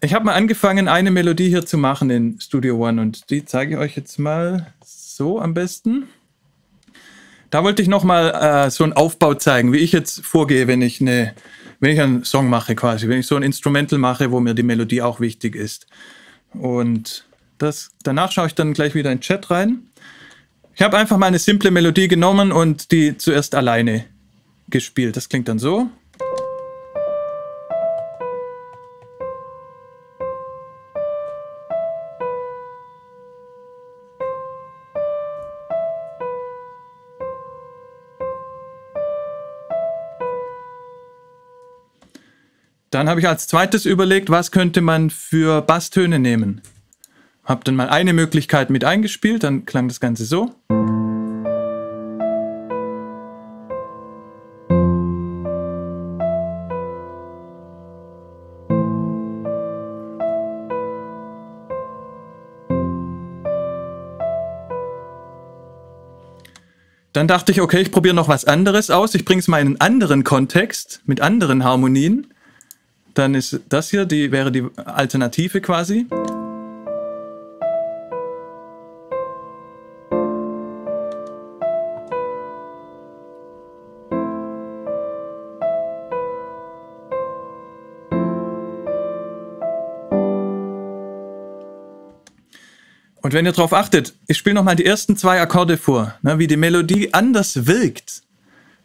Ich habe mal angefangen, eine Melodie hier zu machen in Studio One und die zeige ich euch jetzt mal so am besten. Da wollte ich nochmal äh, so einen Aufbau zeigen, wie ich jetzt vorgehe, wenn ich, eine, wenn ich einen Song mache quasi, wenn ich so ein Instrumental mache, wo mir die Melodie auch wichtig ist. Und das, danach schaue ich dann gleich wieder in den Chat rein. Ich habe einfach mal eine simple Melodie genommen und die zuerst alleine gespielt. Das klingt dann so. Dann habe ich als zweites überlegt, was könnte man für Basstöne nehmen. Habe dann mal eine Möglichkeit mit eingespielt, dann klang das Ganze so. Dann dachte ich, okay, ich probiere noch was anderes aus. Ich bringe es mal in einen anderen Kontext mit anderen Harmonien. Dann ist das hier, die wäre die Alternative quasi. Und wenn ihr darauf achtet, ich spiele nochmal die ersten zwei Akkorde vor, ne, wie die Melodie anders wirkt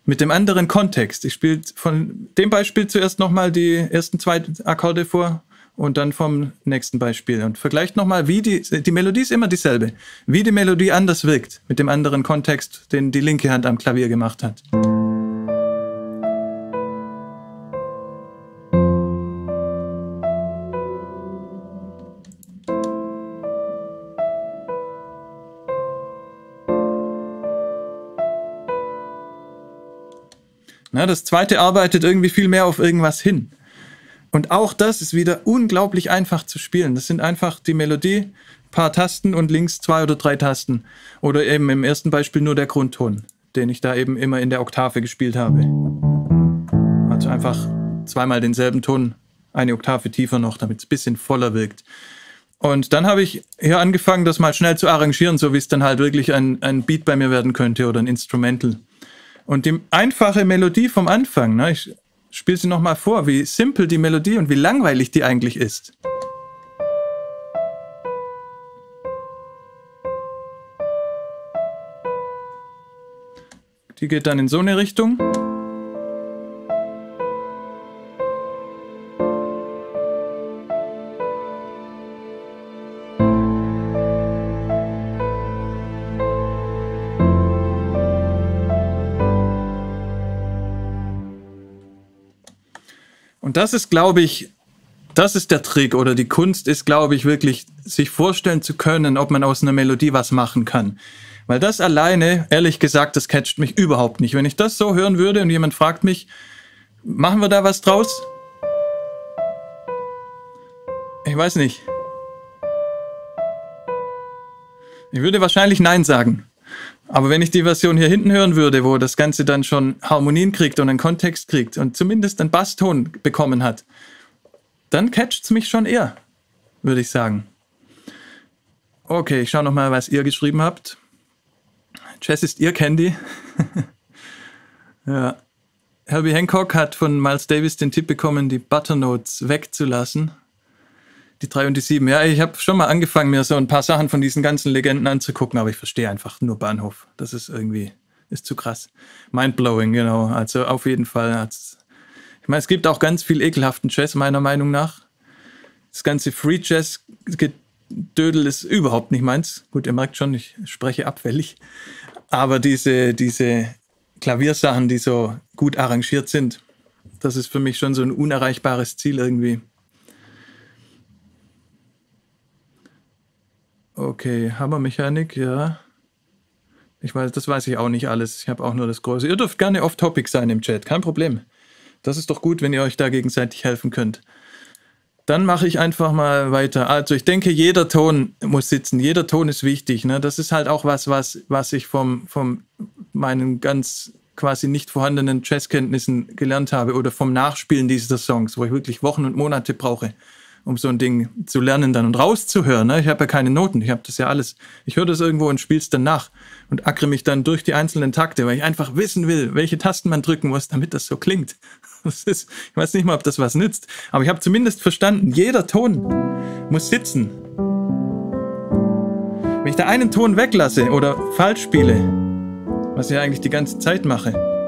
mit dem anderen Kontext. Ich spiele von dem Beispiel zuerst nochmal die ersten zwei Akkorde vor und dann vom nächsten Beispiel und vergleicht nochmal, wie die, die Melodie ist immer dieselbe, wie die Melodie anders wirkt mit dem anderen Kontext, den die linke Hand am Klavier gemacht hat. Na, das zweite arbeitet irgendwie viel mehr auf irgendwas hin. Und auch das ist wieder unglaublich einfach zu spielen. Das sind einfach die Melodie, paar Tasten und links zwei oder drei Tasten. Oder eben im ersten Beispiel nur der Grundton, den ich da eben immer in der Oktave gespielt habe. Also einfach zweimal denselben Ton, eine Oktave tiefer noch, damit es ein bisschen voller wirkt. Und dann habe ich hier angefangen, das mal schnell zu arrangieren, so wie es dann halt wirklich ein, ein Beat bei mir werden könnte oder ein Instrumental. Und die einfache Melodie vom Anfang, ne, ich spiele sie nochmal vor, wie simpel die Melodie und wie langweilig die eigentlich ist. Die geht dann in so eine Richtung. Und das ist, glaube ich, das ist der Trick oder die Kunst ist, glaube ich, wirklich sich vorstellen zu können, ob man aus einer Melodie was machen kann. Weil das alleine, ehrlich gesagt, das catcht mich überhaupt nicht. Wenn ich das so hören würde und jemand fragt mich, machen wir da was draus? Ich weiß nicht. Ich würde wahrscheinlich Nein sagen. Aber wenn ich die Version hier hinten hören würde, wo das Ganze dann schon Harmonien kriegt und einen Kontext kriegt und zumindest einen Basston bekommen hat, dann catcht es mich schon eher, würde ich sagen. Okay, ich schaue nochmal, was ihr geschrieben habt. Jess ist ihr Candy. [LAUGHS] ja. Herbie Hancock hat von Miles Davis den Tipp bekommen, die Butternotes wegzulassen. Die drei und die sieben. Ja, ich habe schon mal angefangen, mir so ein paar Sachen von diesen ganzen Legenden anzugucken, aber ich verstehe einfach nur Bahnhof. Das ist irgendwie, ist zu krass. Mindblowing, genau. Also auf jeden Fall. Ich meine, es gibt auch ganz viel ekelhaften Jazz, meiner Meinung nach. Das ganze Free Jazz Dödel ist überhaupt nicht meins. Gut, ihr merkt schon, ich spreche abfällig. Aber diese, diese Klaviersachen, die so gut arrangiert sind, das ist für mich schon so ein unerreichbares Ziel irgendwie. Okay, Hammermechanik, ja. Ich weiß, das weiß ich auch nicht alles. Ich habe auch nur das Große. Ihr dürft gerne off-topic sein im Chat, kein Problem. Das ist doch gut, wenn ihr euch da gegenseitig helfen könnt. Dann mache ich einfach mal weiter. Also ich denke, jeder Ton muss sitzen. Jeder Ton ist wichtig. Ne? Das ist halt auch was, was, was ich vom, vom meinen ganz quasi nicht vorhandenen Jazzkenntnissen gelernt habe oder vom Nachspielen dieser Songs, wo ich wirklich Wochen und Monate brauche um so ein Ding zu lernen dann und rauszuhören. Ne? Ich habe ja keine Noten, ich habe das ja alles. Ich höre das irgendwo und spiele es dann nach und ackere mich dann durch die einzelnen Takte, weil ich einfach wissen will, welche Tasten man drücken muss, damit das so klingt. [LAUGHS] Das ist, ich weiß nicht mal, ob das was nützt, aber ich habe zumindest verstanden, jeder Ton muss sitzen. Wenn ich da einen Ton weglasse oder falsch spiele, was ich eigentlich die ganze Zeit mache,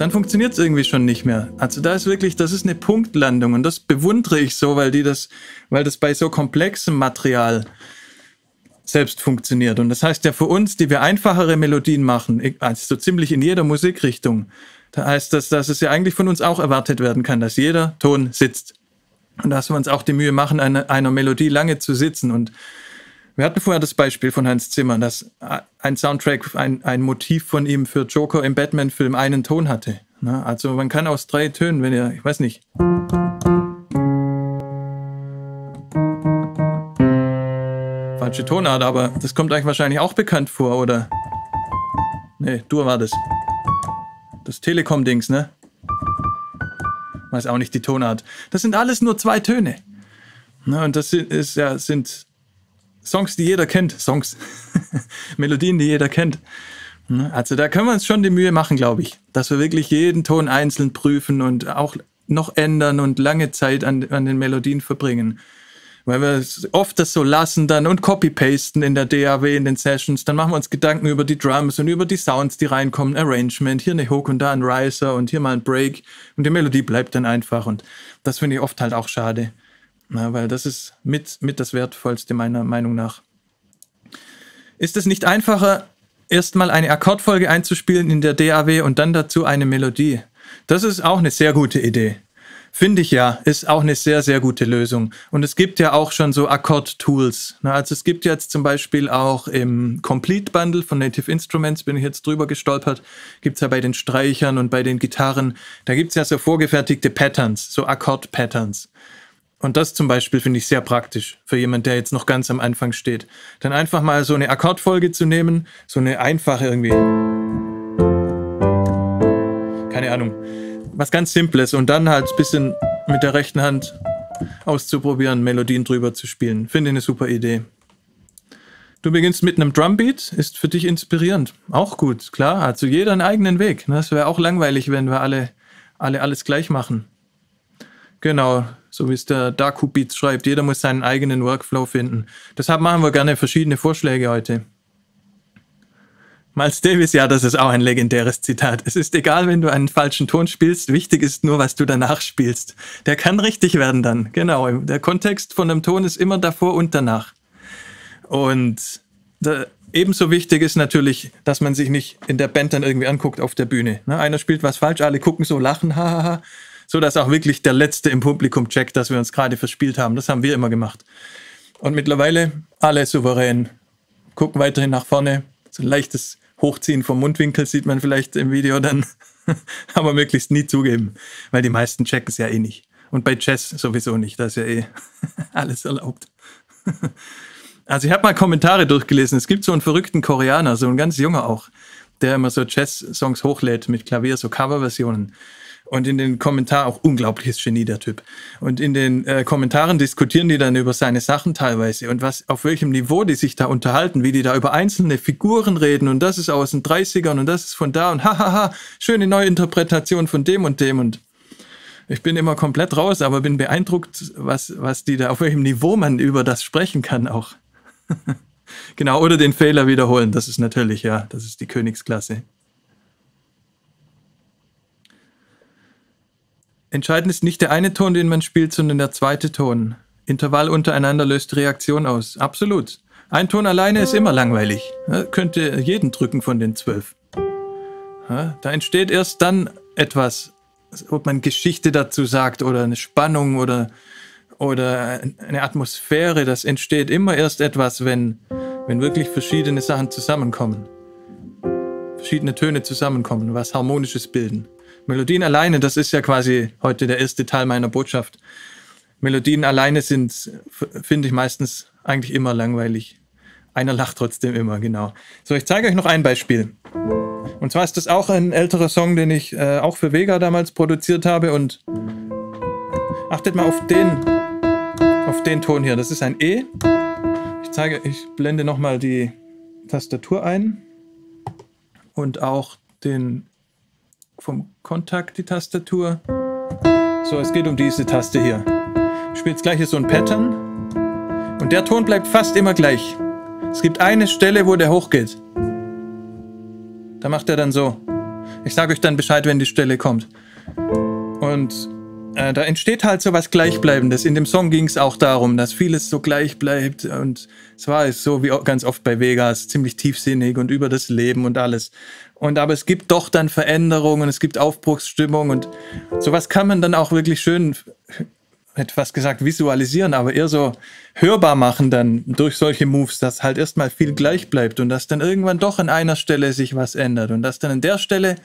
dann funktioniert es irgendwie schon nicht mehr. Also da ist wirklich, das ist eine Punktlandung und das bewundere ich so, weil die das, weil das bei so komplexem Material selbst funktioniert. Und das heißt ja für uns, die wir einfachere Melodien machen, also so ziemlich in jeder Musikrichtung, da heißt das, dass es ja eigentlich von uns auch erwartet werden kann, dass jeder Ton sitzt. Und dass wir uns auch die Mühe machen, eine, einer Melodie lange zu sitzen. Und wir hatten vorher das Beispiel von Hans Zimmer, dass ein Soundtrack, ein, ein Motiv von ihm für Joker im Batman-Film einen Ton hatte. Ne? Also man kann aus drei Tönen, wenn ihr, ich weiß nicht. Falsche Tonart, aber das kommt euch wahrscheinlich auch bekannt vor, oder? Nee, Dur war das. Das Telekom-Dings, ne? Weiß auch nicht die Tonart. Das sind alles nur zwei Töne. Ne? Und das ist ja, sind Songs, die jeder kennt. Songs. [LAUGHS] Melodien, die jeder kennt. Ne? Also da können wir uns schon die Mühe machen, glaube ich, dass wir wirklich jeden Ton einzeln prüfen und auch noch ändern und lange Zeit an, an den Melodien verbringen. weil wir oft das so lassen dann und copy-pasten in der DAW, in den Sessions. Dann machen wir uns Gedanken über die Drums und über die Sounds, die reinkommen, Arrangement, hier eine Hook und da ein Riser und hier mal ein Break und die Melodie bleibt dann einfach und das finde ich oft halt auch schade, Na, weil das ist mit, mit das Wertvollste meiner Meinung nach. Ist es nicht einfacher, erstmal eine Akkordfolge einzuspielen in der DAW und dann dazu eine Melodie? Das ist auch eine sehr gute Idee. Finde ich ja, ist auch eine sehr, sehr gute Lösung. Und es gibt ja auch schon so Akkord-Tools. Also es gibt jetzt zum Beispiel auch im Complete Bundle von Native Instruments, bin ich jetzt drüber gestolpert, gibt es ja bei den Streichern und bei den Gitarren, da gibt es ja so vorgefertigte Patterns, so Akkord-Patterns. Und das zum Beispiel finde ich sehr praktisch für jemand, der jetzt noch ganz am Anfang steht. Dann einfach mal so eine Akkordfolge zu nehmen, so eine einfache irgendwie. Keine Ahnung was ganz Simples und dann halt ein bisschen mit der rechten Hand auszuprobieren, Melodien drüber zu spielen. Finde ich eine super Idee. Du beginnst mit einem Drumbeat, ist für dich inspirierend. Auch gut, klar, hat so jeder einen eigenen Weg. Das wäre auch langweilig, wenn wir alle, alle alles gleich machen. Genau, so wie es der Daku Beats schreibt, jeder muss seinen eigenen Workflow finden. Deshalb machen wir gerne verschiedene Vorschläge heute. Miles Davis, ja, das ist auch ein legendäres Zitat. Es ist egal, wenn du einen falschen Ton spielst, wichtig ist nur, was du danach spielst. Der kann richtig werden dann, genau. Der Kontext von einem Ton ist immer davor und danach. Und da, ebenso wichtig ist natürlich, dass man sich nicht in der Band dann irgendwie anguckt auf der Bühne. Ne? Einer spielt was falsch, alle gucken so, lachen, hahaha. So dass auch wirklich der Letzte im Publikum checkt, dass wir uns gerade verspielt haben. Das haben wir immer gemacht. Und mittlerweile alle souverän. Gucken weiterhin nach vorne. So ein leichtes Hochziehen vom Mundwinkel sieht man vielleicht im Video dann, [LAUGHS] aber möglichst nie zugeben, weil die meisten checken es ja eh nicht. Und bei Jazz sowieso nicht, da ist ja eh [LAUGHS] alles erlaubt. [LAUGHS] Also ich habe mal Kommentare durchgelesen. Es gibt so einen verrückten Koreaner, so ein ganz junger auch, der immer so Jazz-Songs hochlädt mit Klavier, so Coverversionen. Und in den Kommentaren, auch unglaubliches Genie, der Typ. Und in den äh, Kommentaren diskutieren die dann über seine Sachen teilweise und was, auf welchem Niveau die sich da unterhalten, wie die da über einzelne Figuren reden und das ist aus den 30ern und das ist von da und hahaha, schöne neue Interpretation von dem und dem und ich bin immer komplett raus, aber bin beeindruckt, was, was die da, auf welchem Niveau man über das sprechen kann auch. [LAUGHS] genau, oder den Fehler wiederholen, das ist natürlich, ja, das ist die Königsklasse. Entscheidend ist nicht der eine Ton, den man spielt, sondern der zweite Ton. Intervall untereinander löst Reaktion aus. Absolut. Ein Ton alleine ist immer langweilig. Ja, könnte jeden drücken von den zwölf. Ja, da entsteht erst dann etwas, ob man Geschichte dazu sagt oder eine Spannung oder, oder eine Atmosphäre. Das entsteht immer erst etwas, wenn, wenn wirklich verschiedene Sachen zusammenkommen. Verschiedene Töne zusammenkommen, was Harmonisches bilden. Melodien alleine, das ist ja quasi heute der erste Teil meiner Botschaft. Melodien alleine sind, finde ich meistens eigentlich immer langweilig. Einer lacht trotzdem immer, genau. So, ich zeige euch noch ein Beispiel. Und zwar ist das auch ein älterer Song, den ich äh, auch für Vega damals produziert habe. Und achtet mal auf den, auf den Ton hier. Das ist ein E. Ich zeige, ich blende nochmal die Tastatur ein und auch den vom Kontakt die Tastatur. So, es geht um diese Taste hier. Ich spiele jetzt gleich so ein Pattern. Und der Ton bleibt fast immer gleich. Es gibt eine Stelle, wo der hochgeht. Da macht er dann so. Ich sage euch dann Bescheid, wenn die Stelle kommt. Und äh, da entsteht halt so was Gleichbleibendes. In dem Song ging es auch darum, dass vieles so gleich bleibt. Und es war so wie ganz oft bei Vegas, ziemlich tiefsinnig und über das Leben und alles. Und aber es gibt doch dann Veränderungen, es gibt Aufbruchsstimmung und sowas kann man dann auch wirklich schön, fast gesagt, visualisieren, aber eher so hörbar machen dann durch solche Moves, dass halt erstmal viel gleich bleibt und dass dann irgendwann doch an einer Stelle sich was ändert und dass dann an der Stelle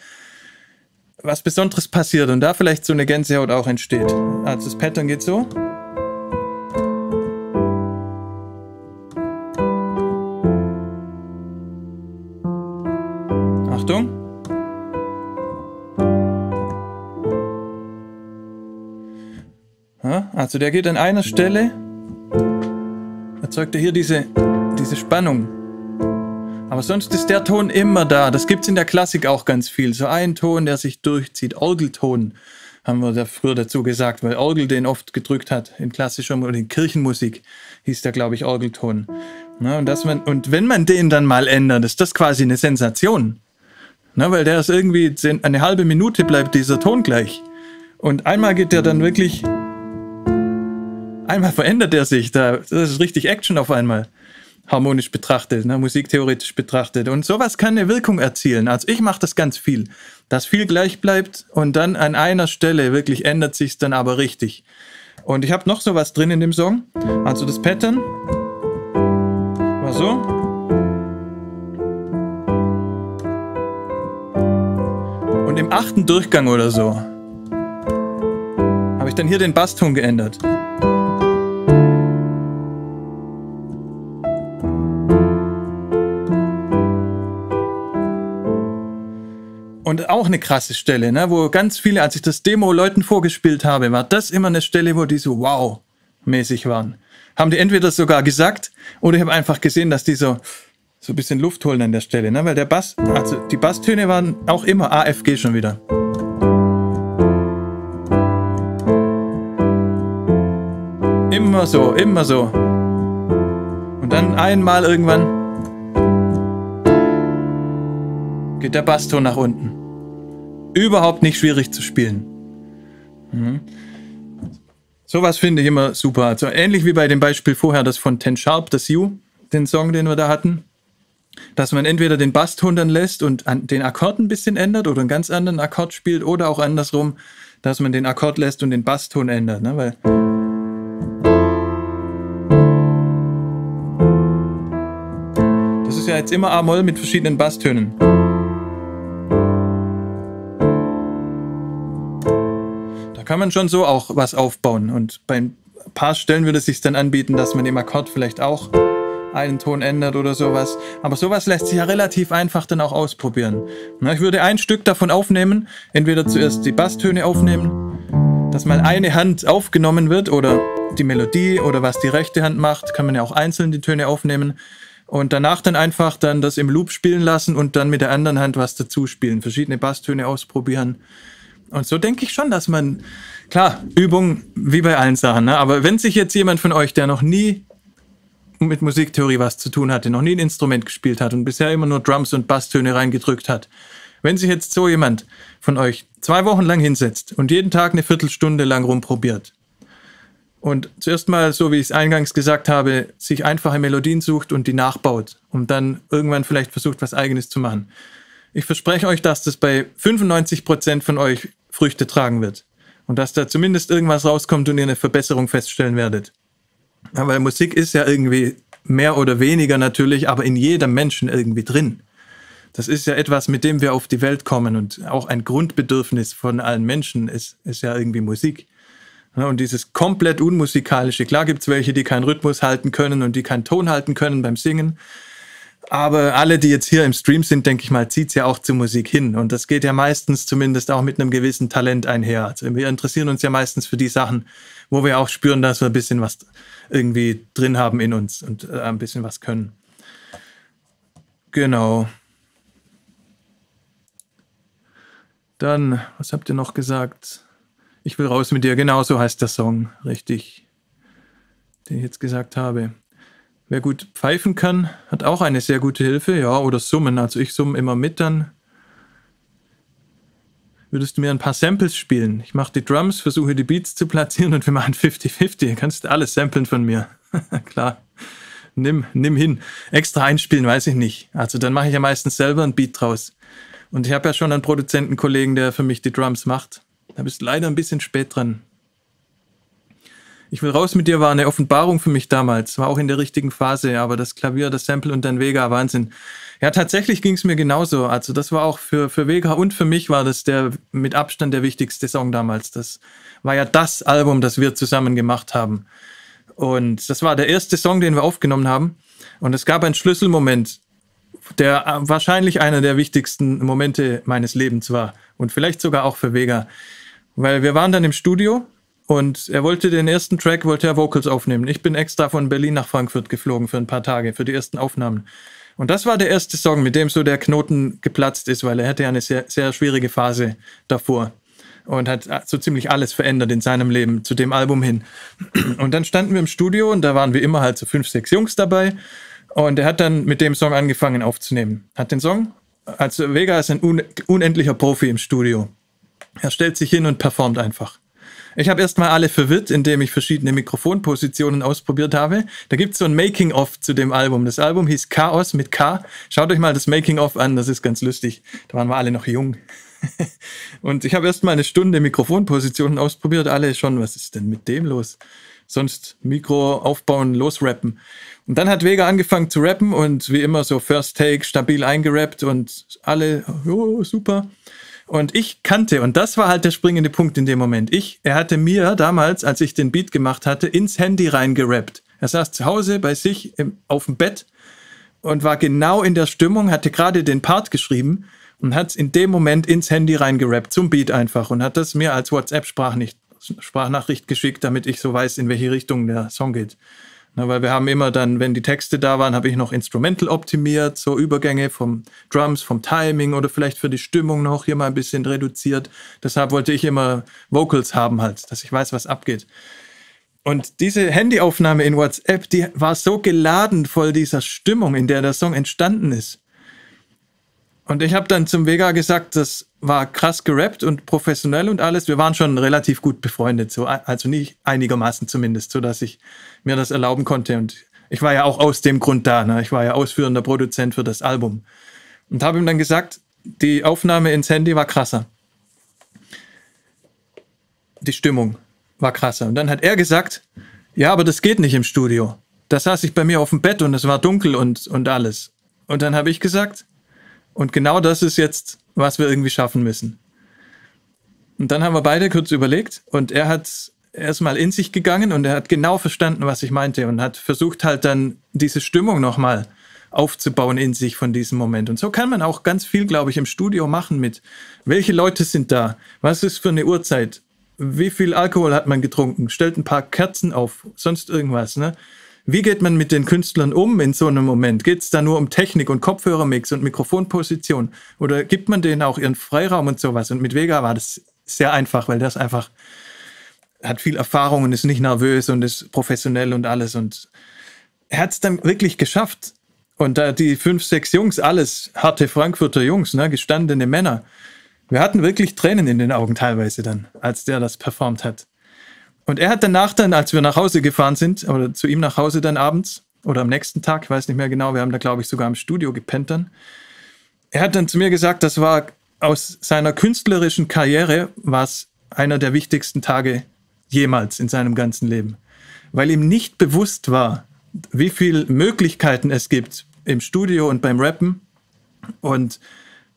was Besonderes passiert und da vielleicht so eine Gänsehaut auch entsteht. Also das Pattern geht so. Achtung. Ja, also der geht an einer Stelle, erzeugt er hier diese, diese Spannung. Aber sonst ist der Ton immer da. Das gibt es in der Klassik auch ganz viel. So ein Ton, der sich durchzieht. Orgelton. haben wir da früher dazu gesagt, weil Orgel den oft gedrückt hat in klassischer oder in Kirchenmusik hieß der, glaube ich, Orgelton. Na, und, man, und wenn man den dann mal ändert, ist das quasi eine Sensation. Na, weil der ist irgendwie eine halbe Minute bleibt dieser Ton gleich. Und einmal geht der dann wirklich, einmal verändert er sich. Da, das ist richtig Action auf einmal harmonisch betrachtet, ne, musiktheoretisch betrachtet. Und sowas kann eine Wirkung erzielen. Also ich mache das ganz viel, dass viel gleich bleibt und dann an einer Stelle wirklich ändert sich dann aber richtig. Und ich habe noch sowas drin in dem Song. Also das Pattern war so. Und im achten Durchgang oder so habe ich dann hier den Basston geändert. Und auch eine krasse Stelle, ne, wo ganz viele, als ich das Demo Leuten vorgespielt habe, war das immer eine Stelle, wo die so wow-mäßig waren. Haben die entweder sogar gesagt oder ich habe einfach gesehen, dass die so, so ein bisschen Luft holen an der Stelle, ne, weil der Bass, also die Basstöne waren auch immer AFG schon wieder. Immer so, immer so. Und dann einmal irgendwann geht der Basston nach unten. Überhaupt nicht schwierig zu spielen. Mhm. Sowas finde ich immer super. Also ähnlich wie bei dem Beispiel vorher, das von Ten Sharp, das You, den Song, den wir da hatten. Dass man entweder den Basston dann lässt und den Akkord ein bisschen ändert oder einen ganz anderen Akkord spielt oder auch andersrum, dass man den Akkord lässt und den Basston ändert. Ne? Weil das ist ja jetzt immer A-Moll mit verschiedenen Basstönen. kann man schon so auch was aufbauen. Und bei ein paar Stellen würde es sich dann anbieten, dass man im Akkord vielleicht auch einen Ton ändert oder sowas. Aber sowas lässt sich ja relativ einfach dann auch ausprobieren. Ich würde ein Stück davon aufnehmen, entweder zuerst die Basstöne aufnehmen, dass mal eine Hand aufgenommen wird oder die Melodie oder was die rechte Hand macht, kann man ja auch einzeln die Töne aufnehmen und danach dann einfach dann das im Loop spielen lassen und dann mit der anderen Hand was dazu spielen, verschiedene Basstöne ausprobieren und so denke ich schon, dass man, klar, Übung wie bei allen Sachen, ne? aber wenn sich jetzt jemand von euch, der noch nie mit Musiktheorie was zu tun hatte, noch nie ein Instrument gespielt hat und bisher immer nur Drums und Basstöne reingedrückt hat, wenn sich jetzt so jemand von euch zwei Wochen lang hinsetzt und jeden Tag eine Viertelstunde lang rumprobiert und zuerst mal, so wie ich es eingangs gesagt habe, sich einfache Melodien sucht und die nachbaut und dann irgendwann vielleicht versucht, was eigenes zu machen, ich verspreche euch, dass das bei 95 Prozent von euch Früchte tragen wird. Und dass da zumindest irgendwas rauskommt und ihr eine Verbesserung feststellen werdet. Ja, weil Musik ist ja irgendwie mehr oder weniger natürlich, aber in jedem Menschen irgendwie drin. Das ist ja etwas, mit dem wir auf die Welt kommen und auch ein Grundbedürfnis von allen Menschen ist, ist ja irgendwie Musik. Und dieses komplett unmusikalische, klar gibt es welche, die keinen Rhythmus halten können und die keinen Ton halten können beim Singen. Aber alle, die jetzt hier im Stream sind, denke ich mal, zieht es ja auch zur Musik hin. Und das geht ja meistens zumindest auch mit einem gewissen Talent einher. Also wir interessieren uns ja meistens für die Sachen, wo wir auch spüren, dass wir ein bisschen was irgendwie drin haben in uns und äh, ein bisschen was können. Genau. Dann, was habt ihr noch gesagt? Ich will raus mit dir. Genau so heißt der Song, richtig, den ich jetzt gesagt habe. Wer gut pfeifen kann, hat auch eine sehr gute Hilfe, ja, oder summen. Also ich summe immer mit dann. Würdest du mir ein paar Samples spielen? Ich mache die Drums, versuche die Beats zu platzieren und wir machen 50-50. Du kannst alles samplen von mir. [LAUGHS] Klar. Nimm, nimm hin. Extra einspielen, weiß ich nicht. Also dann mache ich ja meistens selber ein Beat draus. Und ich habe ja schon einen Produzentenkollegen, der für mich die Drums macht. Da bist du leider ein bisschen spät dran. Ich will raus mit dir war eine Offenbarung für mich damals. War auch in der richtigen Phase, aber das Klavier, das Sample und dann Vega, Wahnsinn. Ja, tatsächlich ging es mir genauso. Also das war auch für, für Vega und für mich war das der mit Abstand der wichtigste Song damals. Das war ja das Album, das wir zusammen gemacht haben. Und das war der erste Song, den wir aufgenommen haben. Und es gab einen Schlüsselmoment, der äh, wahrscheinlich einer der wichtigsten Momente meines Lebens war. Und vielleicht sogar auch für Vega. Weil wir waren dann im Studio und er wollte den ersten Track, wollte er Vocals aufnehmen. Ich bin extra von Berlin nach Frankfurt geflogen für ein paar Tage, für die ersten Aufnahmen. Und das war der erste Song, mit dem so der Knoten geplatzt ist, weil er hatte ja eine sehr, sehr schwierige Phase davor. und hat so ziemlich alles verändert in seinem Leben zu dem Album hin. Und dann standen wir im Studio und da waren wir immer halt so fünf, sechs Jungs dabei. Und er hat dann mit dem Song angefangen aufzunehmen. Hat den Song, also Vega ist ein unendlicher Profi im Studio. Er stellt sich hin und performt einfach. Ich habe erstmal alle verwirrt, indem ich verschiedene Mikrofonpositionen ausprobiert habe. Da gibt es so ein Making-of zu dem Album. Das Album hieß Chaos mit K. Schaut euch mal das Making-of an, das ist ganz lustig. Da waren wir alle noch jung. [LAUGHS] und ich habe erstmal eine Stunde Mikrofonpositionen ausprobiert. Alle schon, was ist denn mit dem los? Sonst Mikro aufbauen, losrappen. Und dann hat Vega angefangen zu rappen und wie immer so First Take stabil eingerappt und alle, oh, super. Und ich kannte, und das war halt der springende Punkt in dem Moment. Ich, er hatte mir damals, als ich den Beat gemacht hatte, ins Handy reingerappt. Er saß zu Hause bei sich im, auf dem Bett und war genau in der Stimmung, hatte gerade den Part geschrieben und hat es in dem Moment ins Handy reingerappt, zum Beat einfach und hat das mir als WhatsApp-Sprachnachricht geschickt, damit ich so weiß, in welche Richtung der Song geht. Na, weil wir haben immer dann, wenn die Texte da waren, habe ich noch Instrumental optimiert, so Übergänge vom Drums, vom Timing oder vielleicht für die Stimmung noch hier mal ein bisschen reduziert. Deshalb wollte ich immer Vocals haben halt, dass ich weiß, was abgeht. Und diese Handyaufnahme in WhatsApp, die war so geladen voll dieser Stimmung, in der der Song entstanden ist. Und ich habe dann zum Vega gesagt, das war krass gerappt und professionell und alles. Wir waren schon relativ gut befreundet, so, also nicht einigermaßen zumindest, so dass ich mir das erlauben konnte. Und ich war ja auch aus dem Grund da. Ne? Ich war ja ausführender Produzent für das Album. Und habe ihm dann gesagt, die Aufnahme ins Handy war krasser. Die Stimmung war krasser. Und dann hat er gesagt, ja, aber das geht nicht im Studio. Da saß ich bei mir auf dem Bett und es war dunkel und, und alles. Und dann habe ich gesagt, und genau das ist jetzt, was wir irgendwie schaffen müssen. Und dann haben wir beide kurz überlegt und er hat erstmal in sich gegangen und er hat genau verstanden, was ich meinte und hat versucht halt dann diese Stimmung nochmal aufzubauen in sich von diesem Moment. Und so kann man auch ganz viel, glaube ich, im Studio machen mit, welche Leute sind da? Was ist für eine Uhrzeit? Wie viel Alkohol hat man getrunken? Stellt ein paar Kerzen auf, sonst irgendwas, ne? Wie geht man mit den Künstlern um in so einem Moment? Geht es da nur um Technik und Kopfhörermix und Mikrofonposition? Oder gibt man denen auch ihren Freiraum und sowas? Und mit Vega war das sehr einfach, weil das einfach hat viel Erfahrung und ist nicht nervös und ist professionell und alles. Und er hat es dann wirklich geschafft. Und da die fünf, sechs Jungs, alles harte Frankfurter Jungs, ne, gestandene Männer. Wir hatten wirklich Tränen in den Augen teilweise dann, als der das performt hat. Und er hat danach dann, als wir nach Hause gefahren sind, oder zu ihm nach Hause dann abends, oder am nächsten Tag, ich weiß nicht mehr genau, wir haben da, glaube ich, sogar im Studio gepennt dann. Er hat dann zu mir gesagt, das war aus seiner künstlerischen Karriere, war es einer der wichtigsten Tage jemals in seinem ganzen Leben. Weil ihm nicht bewusst war, wie viele Möglichkeiten es gibt im Studio und beim Rappen und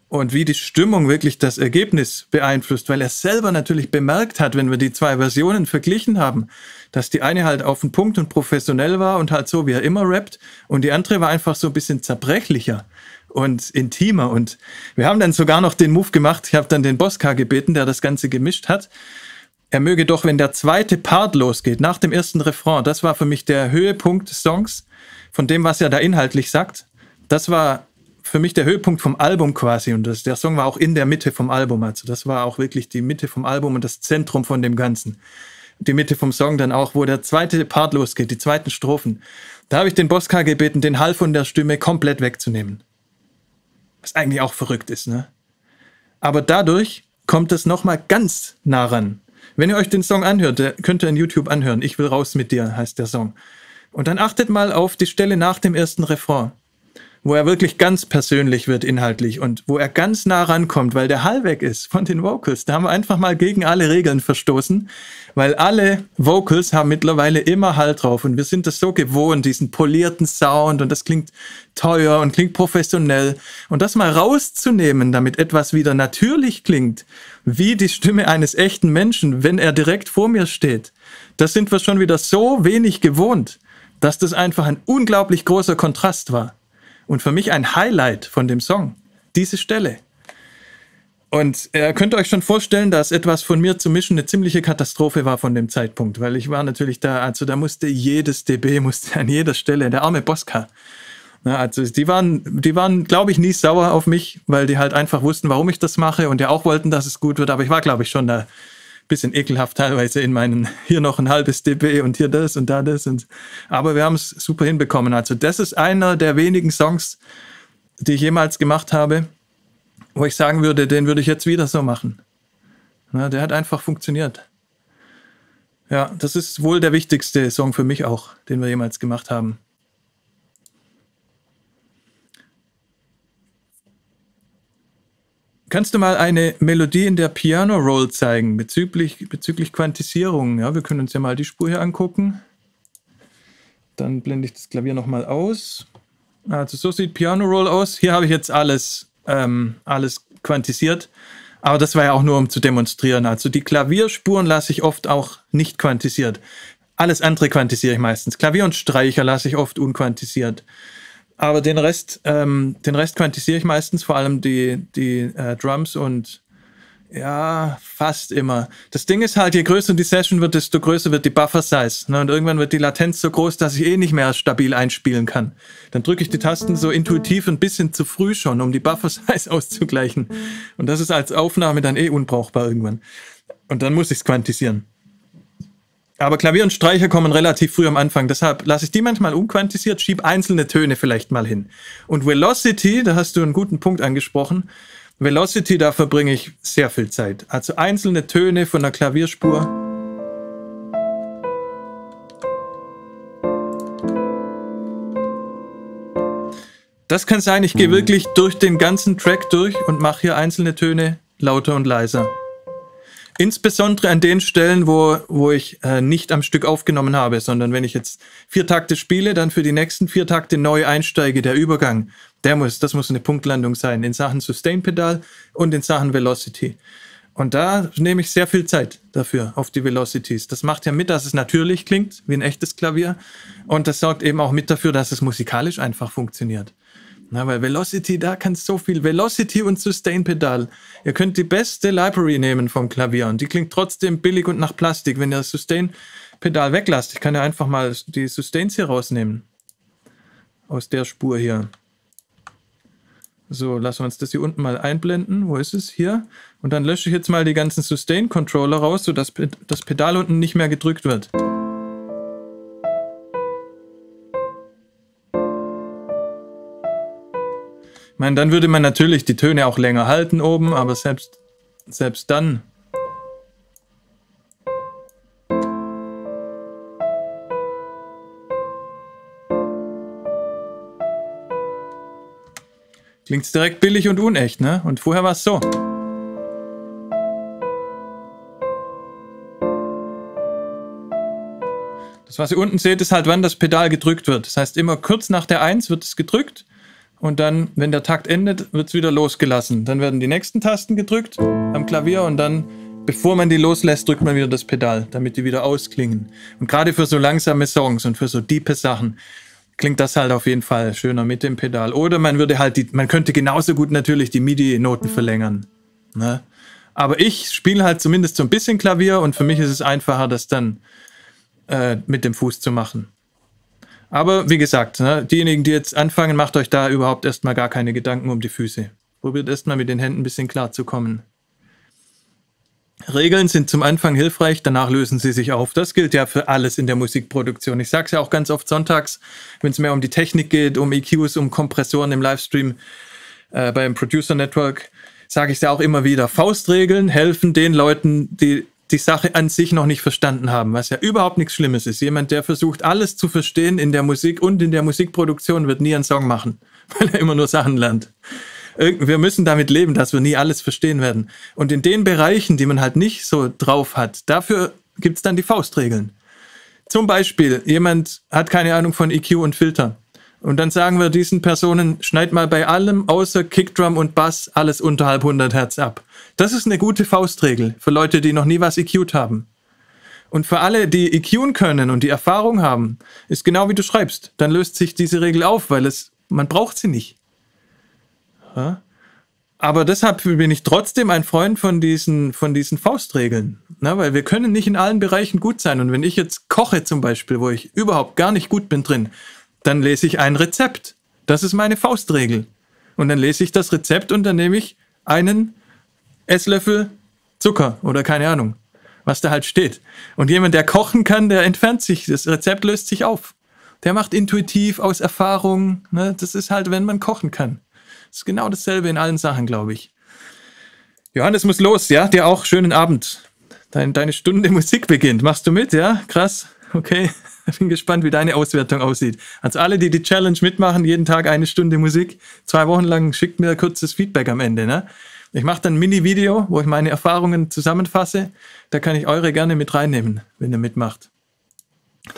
und wie die Stimmung wirklich das Ergebnis beeinflusst, weil er selber natürlich bemerkt hat, wenn wir die zwei Versionen verglichen haben, dass die eine halt auf den Punkt und professionell war und halt so, wie er immer rappt, und die andere war einfach so ein bisschen zerbrechlicher und intimer. Und wir haben dann sogar noch den Move gemacht, ich habe dann den Bosca gebeten, der das Ganze gemischt hat. Er möge doch, wenn der zweite Part losgeht, nach dem ersten Refrain, das war für mich der Höhepunkt des Songs, von dem, was er da inhaltlich sagt. Das war für mich der Höhepunkt vom Album quasi. Und das, der Song war auch in der Mitte vom Album. Also das war auch wirklich die Mitte vom Album und das Zentrum von dem Ganzen. Die Mitte vom Song dann auch, wo der zweite Part losgeht, die zweiten Strophen. Da habe ich den Bosca gebeten, den Hall von der Stimme komplett wegzunehmen. Was eigentlich auch verrückt ist, ne? Aber dadurch kommt es nochmal ganz nah ran. Wenn ihr euch den Song anhört, könnt ihr in YouTube anhören. Ich will raus mit dir, heißt der Song. Und dann achtet mal auf die Stelle nach dem ersten Refrain wo er wirklich ganz persönlich wird inhaltlich und wo er ganz nah rankommt, weil der Hall weg ist von den Vocals. Da haben wir einfach mal gegen alle Regeln verstoßen, weil alle Vocals haben mittlerweile immer Hall drauf und wir sind das so gewohnt, diesen polierten Sound und das klingt teuer und klingt professionell und das mal rauszunehmen, damit etwas wieder natürlich klingt, wie die Stimme eines echten Menschen, wenn er direkt vor mir steht. Das sind wir schon wieder so wenig gewohnt, dass das einfach ein unglaublich großer Kontrast war. Und für mich ein Highlight von dem Song, diese Stelle. Und ihr könnt euch schon vorstellen, dass etwas von mir zu mischen eine ziemliche Katastrophe war von dem Zeitpunkt, weil ich war natürlich da, also da musste jedes dB, musste an jeder Stelle, der arme Bosca. also die waren, die waren, glaube ich, nie sauer auf mich, weil die halt einfach wussten, warum ich das mache und ja auch wollten, dass es gut wird. Aber ich war, glaube ich, schon da bisschen ekelhaft teilweise in meinen, hier noch ein halbes dB und hier das und da das. Und, aber wir haben es super hinbekommen. Also das ist einer der wenigen Songs, die ich jemals gemacht habe, wo ich sagen würde, den würde ich jetzt wieder so machen. Na, der hat einfach funktioniert. Ja, das ist wohl der wichtigste Song für mich auch, den wir jemals gemacht haben. Kannst du mal eine Melodie in der Piano Roll zeigen bezüglich, bezüglich Quantisierung? Ja, wir können uns ja mal die Spur hier angucken. Dann blende ich das Klavier nochmal aus. Also so sieht Piano Roll aus. Hier habe ich jetzt alles, ähm, alles quantisiert. Aber das war ja auch nur, um zu demonstrieren. Also die Klavierspuren lasse ich oft auch nicht quantisiert. Alles andere quantisiere ich meistens. Klavier und Streicher lasse ich oft unquantisiert. Aber den Rest, ähm, den Rest quantisiere ich meistens, vor allem die, die äh, Drums und ja, fast immer. Das Ding ist halt, je größer die Session wird, desto größer wird die Buffer Size. Ne? Und irgendwann wird die Latenz so groß, dass ich eh nicht mehr stabil einspielen kann. Dann drücke ich die Tasten so intuitiv ein bisschen zu früh schon, um die Buffer [LAUGHS] Size auszugleichen. Und das ist als Aufnahme dann eh unbrauchbar irgendwann. Und dann muss ich es quantisieren. Aber Klavier und Streicher kommen relativ früh am Anfang. Deshalb lasse ich die manchmal unquantisiert, schiebe einzelne Töne vielleicht mal hin. Und Velocity, da hast du einen guten Punkt angesprochen. Velocity, da verbringe ich sehr viel Zeit. Also einzelne Töne von der Klavierspur. Das kann sein, ich gehe wirklich durch den ganzen Track durch und mache hier einzelne Töne lauter und leiser. Insbesondere an den Stellen, wo, wo ich äh, nicht am Stück aufgenommen habe, sondern wenn ich jetzt vier Takte spiele, dann für die nächsten vier Takte neu einsteige, der Übergang, der muss, das muss eine Punktlandung sein in Sachen Sustain-Pedal und in Sachen Velocity. Und da nehme ich sehr viel Zeit dafür, auf die Velocities. Das macht ja mit, dass es natürlich klingt, wie ein echtes Klavier. Und das sorgt eben auch mit dafür, dass es musikalisch einfach funktioniert. Na, weil Velocity, da kann so viel. Velocity und Sustain-Pedal. Ihr könnt die beste Library nehmen vom Klavier und die klingt trotzdem billig und nach Plastik, wenn ihr das Sustain-Pedal weglasst. Ich kann ja einfach mal die Sustains hier rausnehmen. Aus der Spur hier. So, lassen wir uns das hier unten mal einblenden. Wo ist es? Hier. Und dann lösche ich jetzt mal die ganzen Sustain-Controller raus, sodass das Pedal unten nicht mehr gedrückt wird. Ich meine, dann würde man natürlich die Töne auch länger halten oben, aber selbst, selbst dann. Klingt es direkt billig und unecht, ne? Und vorher war es so. Das, was ihr unten seht, ist halt, wann das Pedal gedrückt wird. Das heißt, immer kurz nach der 1 wird es gedrückt und dann, wenn der Takt endet, wird es wieder losgelassen. Dann werden die nächsten Tasten gedrückt am Klavier und dann, bevor man die loslässt, drückt man wieder das Pedal, damit die wieder ausklingen. Und gerade für so langsame Songs und für so diepe Sachen klingt das halt auf jeden Fall schöner mit dem Pedal. Oder man würde halt die, man könnte genauso gut natürlich die MIDI-Noten verlängern. Ne? Aber ich spiele halt zumindest so ein bisschen Klavier und für mich ist es einfacher, das dann äh, mit dem Fuß zu machen. Aber wie gesagt, ne, diejenigen, die jetzt anfangen, macht euch da überhaupt erstmal gar keine Gedanken um die Füße. Probiert erstmal mit den Händen ein bisschen klar zu kommen. Regeln sind zum Anfang hilfreich, danach lösen sie sich auf. Das gilt ja für alles in der Musikproduktion. Ich sage es ja auch ganz oft sonntags, wenn es mehr um die Technik geht, um EQs, um Kompressoren im Livestream äh, beim Producer Network, sage ich es ja auch immer wieder. Faustregeln helfen den Leuten, die die Sache an sich noch nicht verstanden haben, was ja überhaupt nichts Schlimmes ist. Jemand, der versucht, alles zu verstehen in der Musik und in der Musikproduktion, wird nie einen Song machen, [LAUGHS] weil er immer nur Sachen lernt. Wir müssen damit leben, dass wir nie alles verstehen werden. Und in den Bereichen, die man halt nicht so drauf hat, dafür gibt's dann die Faustregeln. Zum Beispiel, jemand hat keine Ahnung von EQ und Filter. Und dann sagen wir diesen Personen, schneid mal bei allem außer Kickdrum und Bass alles unterhalb 100 Hertz ab. Das ist eine gute Faustregel für Leute, die noch nie was EQt haben. Und für alle, die EQen können und die Erfahrung haben, ist genau wie du schreibst. Dann löst sich diese Regel auf, weil es, man braucht sie nicht. Ja? Aber deshalb bin ich trotzdem ein Freund von diesen, von diesen Faustregeln. Na, weil wir können nicht in allen Bereichen gut sein. Und wenn ich jetzt koche zum Beispiel, wo ich überhaupt gar nicht gut bin drin, dann lese ich ein Rezept. Das ist meine Faustregel. Und dann lese ich das Rezept und dann nehme ich einen Esslöffel Zucker oder keine Ahnung, was da halt steht. Und jemand, der kochen kann, der entfernt sich, das Rezept löst sich auf. Der macht intuitiv aus Erfahrung. Ne? Das ist halt, wenn man kochen kann. Das ist genau dasselbe in allen Sachen, glaube ich. Johannes muss los, ja? Dir auch schönen Abend. Dein, deine Stunde [LAUGHS] Musik beginnt. Machst du mit, ja? Krass. Okay. [LAUGHS] Bin gespannt, wie deine Auswertung aussieht. Also alle, die die Challenge mitmachen, jeden Tag eine Stunde Musik, zwei Wochen lang, schickt mir kurzes Feedback am Ende. Ne? Ich mache dann ein Mini-Video, wo ich meine Erfahrungen zusammenfasse. Da kann ich eure gerne mit reinnehmen, wenn ihr mitmacht.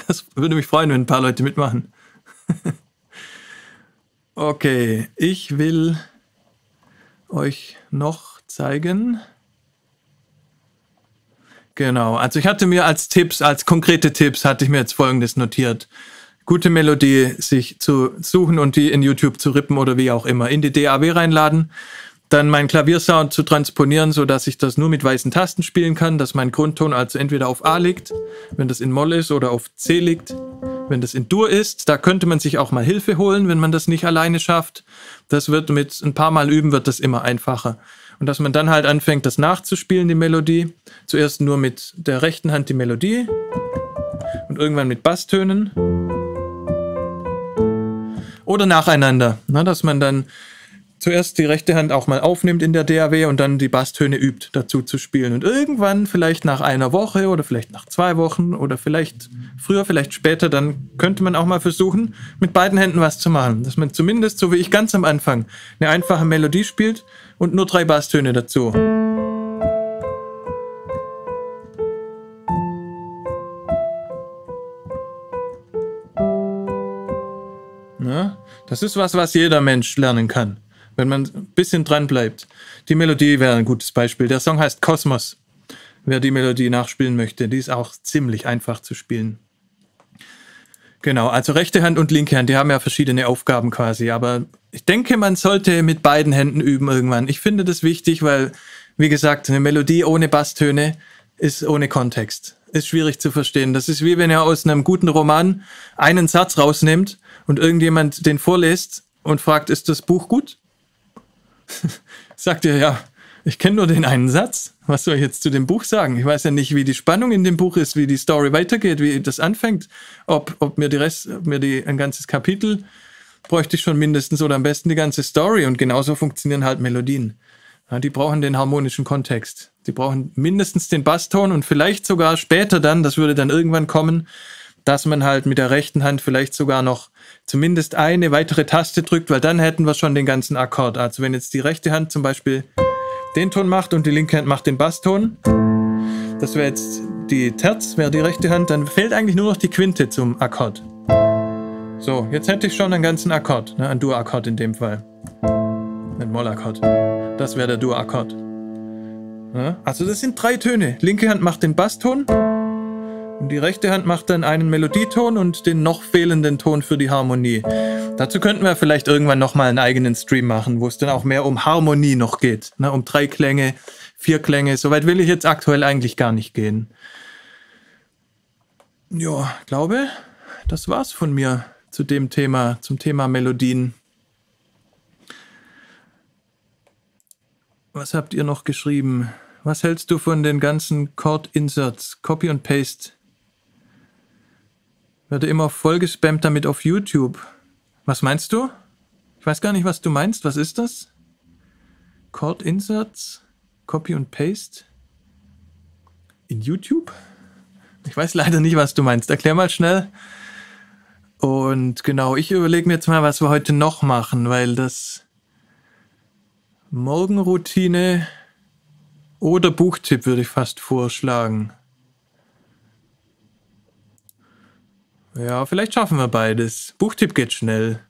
Das würde mich freuen, wenn ein paar Leute mitmachen. [LAUGHS] okay, ich will euch noch zeigen. Genau, also ich hatte mir als Tipps, als konkrete Tipps, hatte ich mir jetzt folgendes notiert. Gute Melodie sich zu suchen und die in YouTube zu rippen oder wie auch immer, in die DAW reinladen dann meinen Klaviersound zu transponieren, so dass ich das nur mit weißen Tasten spielen kann, dass mein Grundton also entweder auf A liegt, wenn das in Moll ist, oder auf C liegt, wenn das in Dur ist. Da könnte man sich auch mal Hilfe holen, wenn man das nicht alleine schafft. Das wird mit ein paar Mal üben, wird das immer einfacher. Und dass man dann halt anfängt, das nachzuspielen, die Melodie. Zuerst nur mit der rechten Hand die Melodie und irgendwann mit Basstönen. Oder nacheinander, ne, dass man dann zuerst die rechte Hand auch mal aufnimmt in der DAW und dann die Basstöne übt, dazu zu spielen. Und irgendwann, vielleicht nach einer Woche oder vielleicht nach zwei Wochen oder vielleicht früher, vielleicht später, dann könnte man auch mal versuchen, mit beiden Händen was zu machen. Dass man zumindest, so wie ich ganz am Anfang, eine einfache Melodie spielt und nur drei Basstöne dazu. Das ist was, was jeder Mensch lernen kann wenn man ein bisschen dran bleibt. Die Melodie wäre ein gutes Beispiel. Der Song heißt Kosmos. Wer die Melodie nachspielen möchte, die ist auch ziemlich einfach zu spielen. Genau, also rechte Hand und linke Hand, die haben ja verschiedene Aufgaben quasi, aber ich denke, man sollte mit beiden Händen üben irgendwann. Ich finde das wichtig, weil, wie gesagt, eine Melodie ohne Basstöne ist ohne Kontext. Ist schwierig zu verstehen. Das ist wie wenn er aus einem guten Roman einen Satz rausnimmt und irgendjemand den vorliest und fragt, ist das Buch gut? [LAUGHS] sagt er, ja, ich kenne nur den einen Satz. Was soll ich jetzt zu dem Buch sagen? Ich weiß ja nicht, wie die Spannung in dem Buch ist, wie die Story weitergeht, wie das anfängt. Ob, ob mir die Rest, mir die, ein ganzes Kapitel bräuchte ich schon mindestens oder am besten die ganze Story. Und genauso funktionieren halt Melodien. Ja, die brauchen den harmonischen Kontext. Die brauchen mindestens den Basston und vielleicht sogar später dann, das würde dann irgendwann kommen, dass man halt mit der rechten Hand vielleicht sogar noch zumindest eine weitere Taste drückt, weil dann hätten wir schon den ganzen Akkord. Also wenn jetzt die rechte Hand zum Beispiel den Ton macht und die linke Hand macht den Basston, das wäre jetzt die Terz, wäre die rechte Hand, dann fehlt eigentlich nur noch die Quinte zum Akkord. So, jetzt hätte ich schon einen ganzen Akkord, ne, ein Dur-Akkord in dem Fall. Ein Moll-Akkord. Das wäre der Dur-Akkord. Ja, also das sind drei Töne. Linke Hand macht den Basston, und die rechte Hand macht dann einen Melodieton und den noch fehlenden Ton für die Harmonie. Dazu könnten wir vielleicht irgendwann nochmal einen eigenen Stream machen, wo es dann auch mehr um Harmonie noch geht. Ne? Um drei Klänge, vier Klänge. Soweit will ich jetzt aktuell eigentlich gar nicht gehen. Ja, glaube, das war's von mir zu dem Thema, zum Thema Melodien. Was habt ihr noch geschrieben? Was hältst du von den ganzen Chord Inserts, Copy und Paste werde immer vollgespammt damit auf YouTube. Was meinst du? Ich weiß gar nicht, was du meinst. Was ist das? Chord Inserts, Copy und Paste in YouTube? Ich weiß leider nicht, was du meinst. Erklär mal schnell. Und genau, ich überlege mir jetzt mal, was wir heute noch machen, weil das Morgenroutine oder Buchtipp würde ich fast vorschlagen. Ja, vielleicht schaffen wir beides. Buchtipp geht schnell.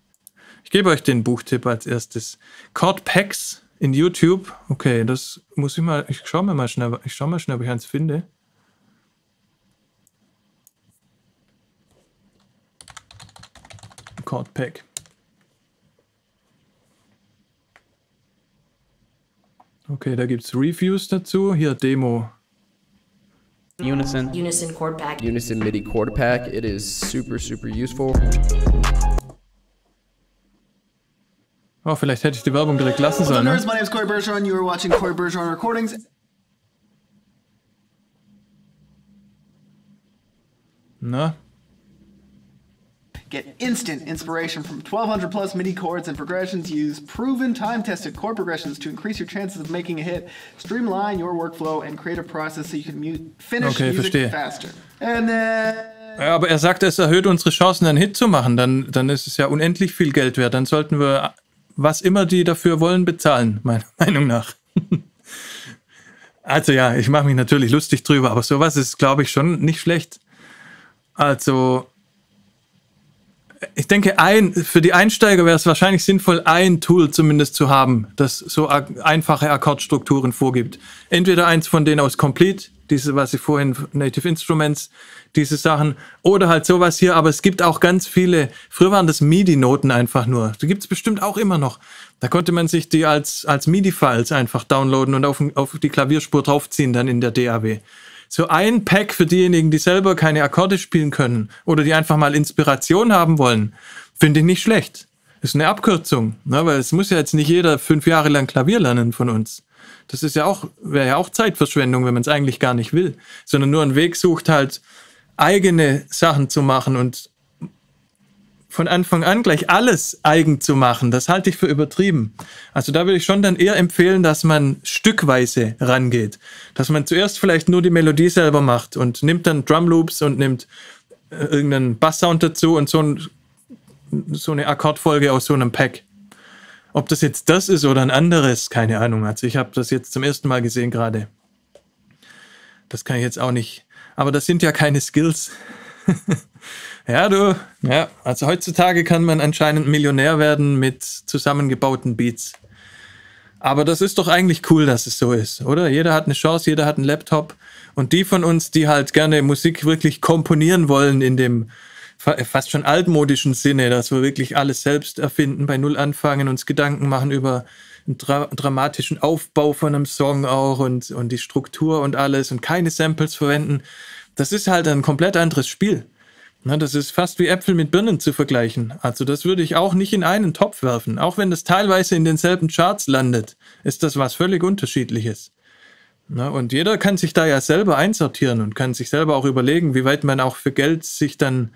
Ich gebe euch den Buchtipp als erstes. Chord Packs in YouTube. Okay, das muss ich mal. Ich schaue mir mal schnell. Ich schaue mal schnell, ob ich eins finde. Chord Pack. Okay, da gibt es Reviews dazu. Hier Demo. Unison. Unison chord pack. Unison MIDI chord pack. It is super, super useful. Oh, vielleicht hätte ich die Werbung direkt lassen sollen. Ne? My name is Corey Bergeron. You are watching Corey Bergeron Recordings. Na? Get instant inspiration from 1200 plus MIDI chords and progressions. Use proven time tested chord progressions to increase your chances of making a hit. Streamline your workflow and creative process so you can finish Okay, music verstehe. faster. And then. Ja, aber er sagt, es erhöht unsere Chancen, einen Hit zu machen. Dann, dann ist es ja unendlich viel Geld wert. Dann sollten wir, was immer die dafür wollen, bezahlen, meiner [LAUGHS] Meinung nach. [LAUGHS] also ja, ich mache mich natürlich lustig drüber, aber sowas ist, glaube ich, schon nicht schlecht. Also, ich denke, ein, für die Einsteiger wäre es wahrscheinlich sinnvoll, ein Tool zumindest zu haben, das so einfache Akkordstrukturen vorgibt. Entweder eins von denen aus Complete, diese, was ich vorhin, Native Instruments, diese Sachen, oder halt sowas hier, aber es gibt auch ganz viele, früher waren das MIDI-Noten einfach nur, die gibt es bestimmt auch immer noch. Da konnte man sich die als, als MIDI-Files einfach downloaden und auf, auf die Klavierspur draufziehen dann in der DAW so ein Pack für diejenigen, die selber keine Akkorde spielen können oder die einfach mal Inspiration haben wollen, finde ich nicht schlecht. Ist eine Abkürzung, ne? weil es muss ja jetzt nicht jeder fünf Jahre lang Klavier lernen von uns. Das ist ja auch, wäre ja auch Zeitverschwendung, wenn man es eigentlich gar nicht will, sondern nur einen Weg sucht, halt eigene Sachen zu machen und von Anfang an gleich alles eigen zu machen, das halte ich für übertrieben. Also da würde ich schon dann eher empfehlen, dass man stückweise rangeht. Dass man zuerst vielleicht nur die Melodie selber macht und nimmt dann Drumloops und nimmt äh, irgendeinen Basssound dazu und so, ein, so eine Akkordfolge aus so einem Pack. Ob das jetzt das ist oder ein anderes, keine Ahnung. Also ich habe das jetzt zum ersten Mal gesehen gerade. Das kann ich jetzt auch nicht. Aber das sind ja keine Skills. [LAUGHS] Ja, du. Ja, also heutzutage kann man anscheinend Millionär werden mit zusammengebauten Beats. Aber das ist doch eigentlich cool, dass es so ist, oder? Jeder hat eine Chance, jeder hat einen Laptop. Und die von uns, die halt gerne Musik wirklich komponieren wollen in dem fa- fast schon altmodischen Sinne, dass wir wirklich alles selbst erfinden, bei Null anfangen, uns Gedanken machen über einen dra dramatischen Aufbau von einem Song auch und, und die Struktur und alles und keine Samples verwenden. Das ist halt ein komplett anderes Spiel. Das ist fast wie Äpfel mit Birnen zu vergleichen. Also das würde ich auch nicht in einen Topf werfen. Auch wenn das teilweise in denselben Charts landet, ist das was völlig unterschiedliches. Und jeder kann sich da ja selber einsortieren und kann sich selber auch überlegen, wie weit man auch für Geld sich dann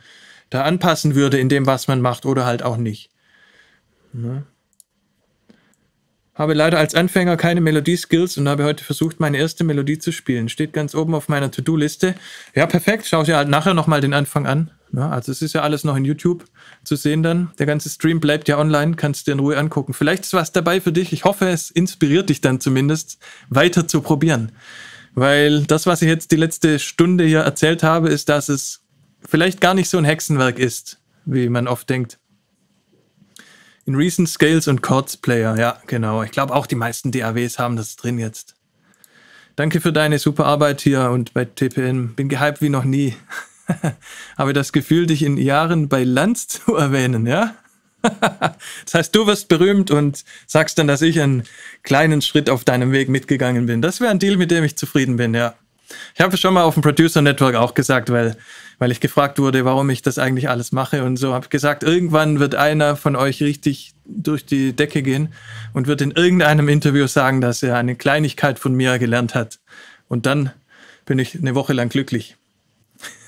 da anpassen würde in dem, was man macht oder halt auch nicht. Habe leider als Anfänger keine Melodieskills und habe heute versucht, meine erste Melodie zu spielen. Steht ganz oben auf meiner To-Do-Liste. Ja, perfekt. Schau dir halt nachher nochmal den Anfang an. Ja, also es ist ja alles noch in YouTube zu sehen dann. Der ganze Stream bleibt ja online, kannst dir in Ruhe angucken. Vielleicht ist was dabei für dich. Ich hoffe, es inspiriert dich dann zumindest, weiter zu probieren. Weil das, was ich jetzt die letzte Stunde hier erzählt habe, ist, dass es vielleicht gar nicht so ein Hexenwerk ist, wie man oft denkt. In Recent Scales und Chords Player, ja, genau. Ich glaube auch die meisten DAWs haben das drin jetzt. Danke für deine super Arbeit hier und bei TPN. Bin gehypt wie noch nie. [LAUGHS] Habe das Gefühl, dich in Jahren bei Lanz [LAUGHS] zu erwähnen, ja? [LAUGHS] das heißt, du wirst berühmt und sagst dann, dass ich einen kleinen Schritt auf deinem Weg mitgegangen bin. Das wäre ein Deal, mit dem ich zufrieden bin, ja. Ich habe es schon mal auf dem Producer Network auch gesagt, weil, weil ich gefragt wurde, warum ich das eigentlich alles mache und so. Habe gesagt, irgendwann wird einer von euch richtig durch die Decke gehen und wird in irgendeinem Interview sagen, dass er eine Kleinigkeit von mir gelernt hat. Und dann bin ich eine Woche lang glücklich.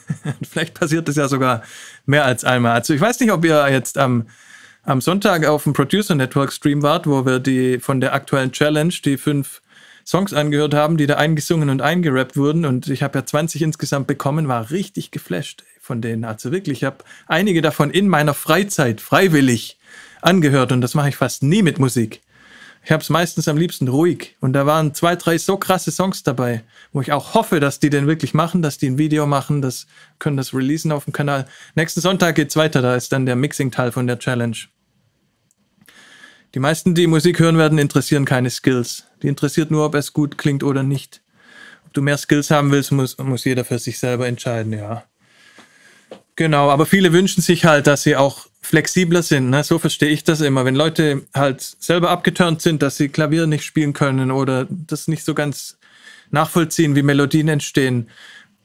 [LAUGHS] Vielleicht passiert das ja sogar mehr als einmal. Also ich weiß nicht, ob ihr jetzt am, am Sonntag auf dem Producer Network Stream wart, wo wir die von der aktuellen Challenge die fünf Songs angehört haben, die da eingesungen und eingerappt wurden. Und ich habe ja 20 insgesamt bekommen, war richtig geflasht von denen. Also wirklich, ich habe einige davon in meiner Freizeit freiwillig angehört und das mache ich fast nie mit Musik. Ich habe es meistens am liebsten ruhig. Und da waren zwei, drei so krasse Songs dabei, wo ich auch hoffe, dass die den wirklich machen, dass die ein Video machen, das können das releasen auf dem Kanal. Nächsten Sonntag geht's weiter, da ist dann der Mixing-Teil von der Challenge. Die meisten, die Musik hören werden, interessieren keine Skills. Die interessiert nur, ob es gut klingt oder nicht. Ob du mehr Skills haben willst, muss, muss jeder für sich selber entscheiden, ja. Genau, aber viele wünschen sich halt, dass sie auch flexibler sind. Ne? So verstehe ich das immer. Wenn Leute halt selber abgeturnt sind, dass sie Klavier nicht spielen können oder das nicht so ganz nachvollziehen, wie Melodien entstehen,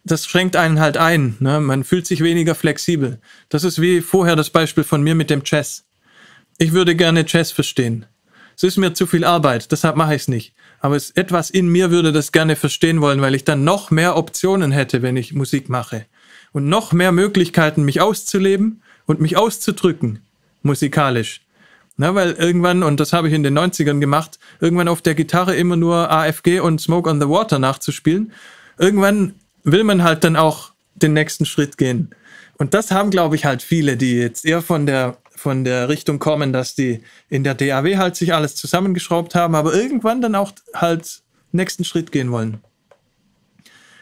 das schränkt einen halt ein. Ne? Man fühlt sich weniger flexibel. Das ist wie vorher das Beispiel von mir mit dem Jazz. ich würde gerne Jazz verstehen. Es ist mir zu viel Arbeit, deshalb mache ich es nicht. Aber es, etwas in mir würde das gerne verstehen wollen, weil ich dann noch mehr Optionen hätte, wenn ich Musik mache. Und noch mehr Möglichkeiten, mich auszuleben und mich auszudrücken, musikalisch. Na, weil irgendwann, und das habe ich in den 90ern gemacht, irgendwann auf der Gitarre immer nur AFG und Smoke on the Water nachzuspielen. Irgendwann will man halt dann auch den nächsten Schritt gehen. Und das haben, glaube ich, halt viele, die jetzt eher von der, von der Richtung kommen, dass die in der DAW halt sich alles zusammengeschraubt haben, aber irgendwann dann auch halt nächsten Schritt gehen wollen.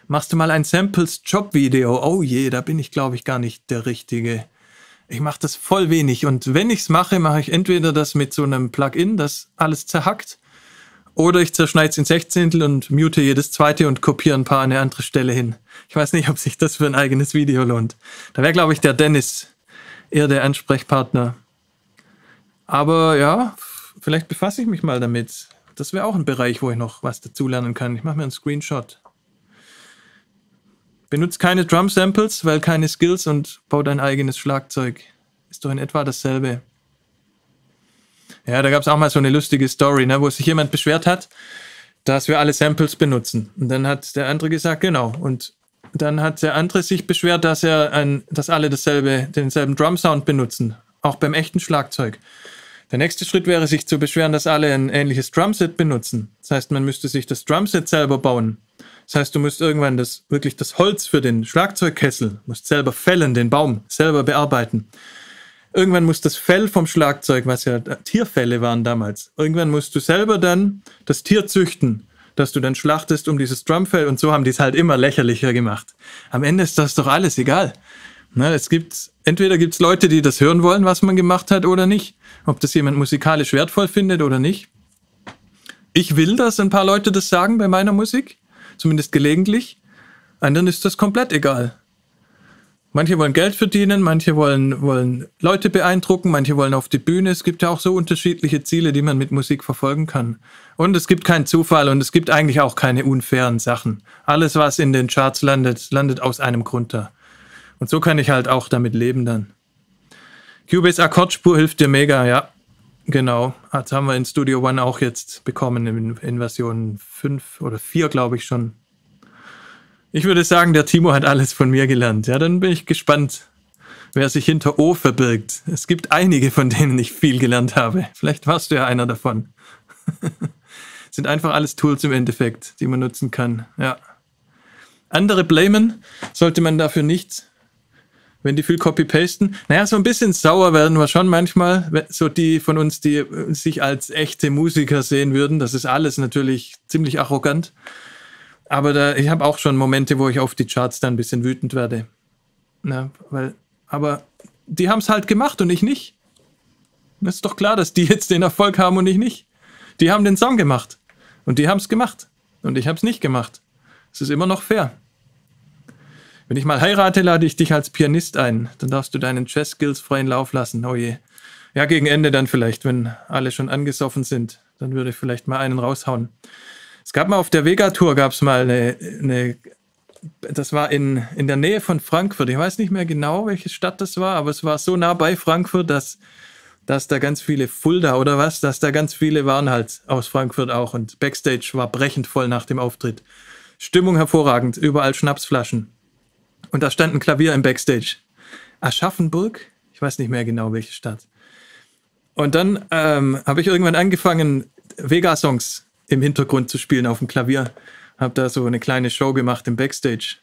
Machst du mal ein Samples Job Video? Oh je, da bin ich, glaube ich, gar nicht der Richtige. Ich mache das voll wenig und wenn ich es mache, mache ich entweder das mit so einem Plugin, das alles zerhackt, oder ich zerschneide es in Sechzehntel und mute jedes zweite und kopiere ein paar an eine andere Stelle hin. Ich weiß nicht, ob sich das für ein eigenes Video lohnt. Da wäre, glaube ich, der Dennis eher der Ansprechpartner. Aber ja, vielleicht befasse ich mich mal damit. Das wäre auch ein Bereich, wo ich noch was dazulernen kann. Ich mache mir einen Screenshot. Benutzt keine Drum Samples, weil keine Skills und bau dein eigenes Schlagzeug. Ist doch in etwa dasselbe. Ja, da gab es auch mal so eine lustige Story, ne, wo sich jemand beschwert hat, dass wir alle Samples benutzen. Und dann hat der andere gesagt, genau. Und dann hat der andere sich beschwert, dass er ein, dass alle dasselbe, denselben Drum Sound benutzen, auch beim echten Schlagzeug. Der nächste Schritt wäre, sich zu beschweren, dass alle ein ähnliches Drumset benutzen. Das heißt, man müsste sich das Drumset selber bauen. Das heißt, du musst irgendwann das, wirklich das Holz für den Schlagzeugkessel, musst selber fällen, den Baum selber bearbeiten. Irgendwann muss das Fell vom Schlagzeug, was ja Tierfälle waren damals, irgendwann musst du selber dann das Tier züchten, dass du dann schlachtest um dieses Drumfell und so haben die es halt immer lächerlicher gemacht. Am Ende ist das doch alles egal. Ne, es gibt, entweder gibt es Leute, die das hören wollen, was man gemacht hat oder nicht. Ob das jemand musikalisch wertvoll findet oder nicht. Ich will, dass ein paar Leute das sagen bei meiner Musik zumindest gelegentlich. Anderen ist das komplett egal. Manche wollen Geld verdienen, manche wollen, wollen Leute beeindrucken, manche wollen auf die Bühne. Es gibt ja auch so unterschiedliche Ziele, die man mit Musik verfolgen kann. Und es gibt keinen Zufall und es gibt eigentlich auch keine unfairen Sachen. Alles, was in den Charts landet, landet aus einem Grund da. Und so kann ich halt auch damit leben dann. Cubase Akkordspur hilft dir mega, ja. Genau, das haben wir in Studio One auch jetzt bekommen in, in Version 5 oder 4, glaube ich schon. Ich würde sagen, der Timo hat alles von mir gelernt. Ja, dann bin ich gespannt, wer sich hinter O verbirgt. Es gibt einige, von denen ich viel gelernt habe. Vielleicht warst du ja einer davon. [LAUGHS] Sind einfach alles Tools im Endeffekt, die man nutzen kann. Ja. Andere blamen sollte man dafür nicht wenn die viel copy-pasten. Naja, so ein bisschen sauer werden wir schon manchmal. So die von uns, die sich als echte Musiker sehen würden. Das ist alles natürlich ziemlich arrogant. Aber da, ich habe auch schon Momente, wo ich auf die Charts dann ein bisschen wütend werde. Na, weil, aber die haben es halt gemacht und ich nicht. Das ist doch klar, dass die jetzt den Erfolg haben und ich nicht. Die haben den Song gemacht. Und die haben es gemacht. Und ich habe es nicht gemacht. Es ist immer noch fair. Wenn ich mal heirate, lade ich dich als Pianist ein. Dann darfst du deinen Jazz-Skills freien Lauf lassen. Oh je. Ja, gegen Ende dann vielleicht, wenn alle schon angesoffen sind. Dann würde ich vielleicht mal einen raushauen. Es gab mal auf der Vega-Tour, gab es mal eine, eine, das war in, in der Nähe von Frankfurt. Ich weiß nicht mehr genau, welche Stadt das war, aber es war so nah bei Frankfurt, dass, dass da ganz viele Fulda oder was, dass da ganz viele waren halt aus Frankfurt auch. Und Backstage war brechend voll nach dem Auftritt. Stimmung hervorragend, überall Schnapsflaschen. Und da stand ein Klavier im Backstage. Aschaffenburg? Ich weiß nicht mehr genau, welche Stadt. Und dann ähm, habe ich irgendwann angefangen, Vega-Songs im Hintergrund zu spielen auf dem Klavier. Habe da so eine kleine Show gemacht im Backstage.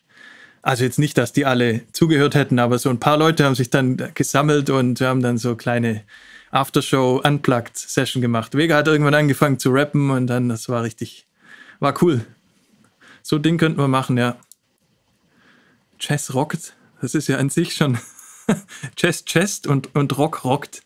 Also jetzt nicht, dass die alle zugehört hätten, aber so ein paar Leute haben sich dann gesammelt und wir haben dann so kleine Aftershow Unplugged Session gemacht. Vega hat irgendwann angefangen zu rappen und dann, das war richtig, war cool. So Ding könnten wir machen, ja. Chess rockt. Das ist ja an sich schon [LAUGHS] Chess chest und, und Rock rockt.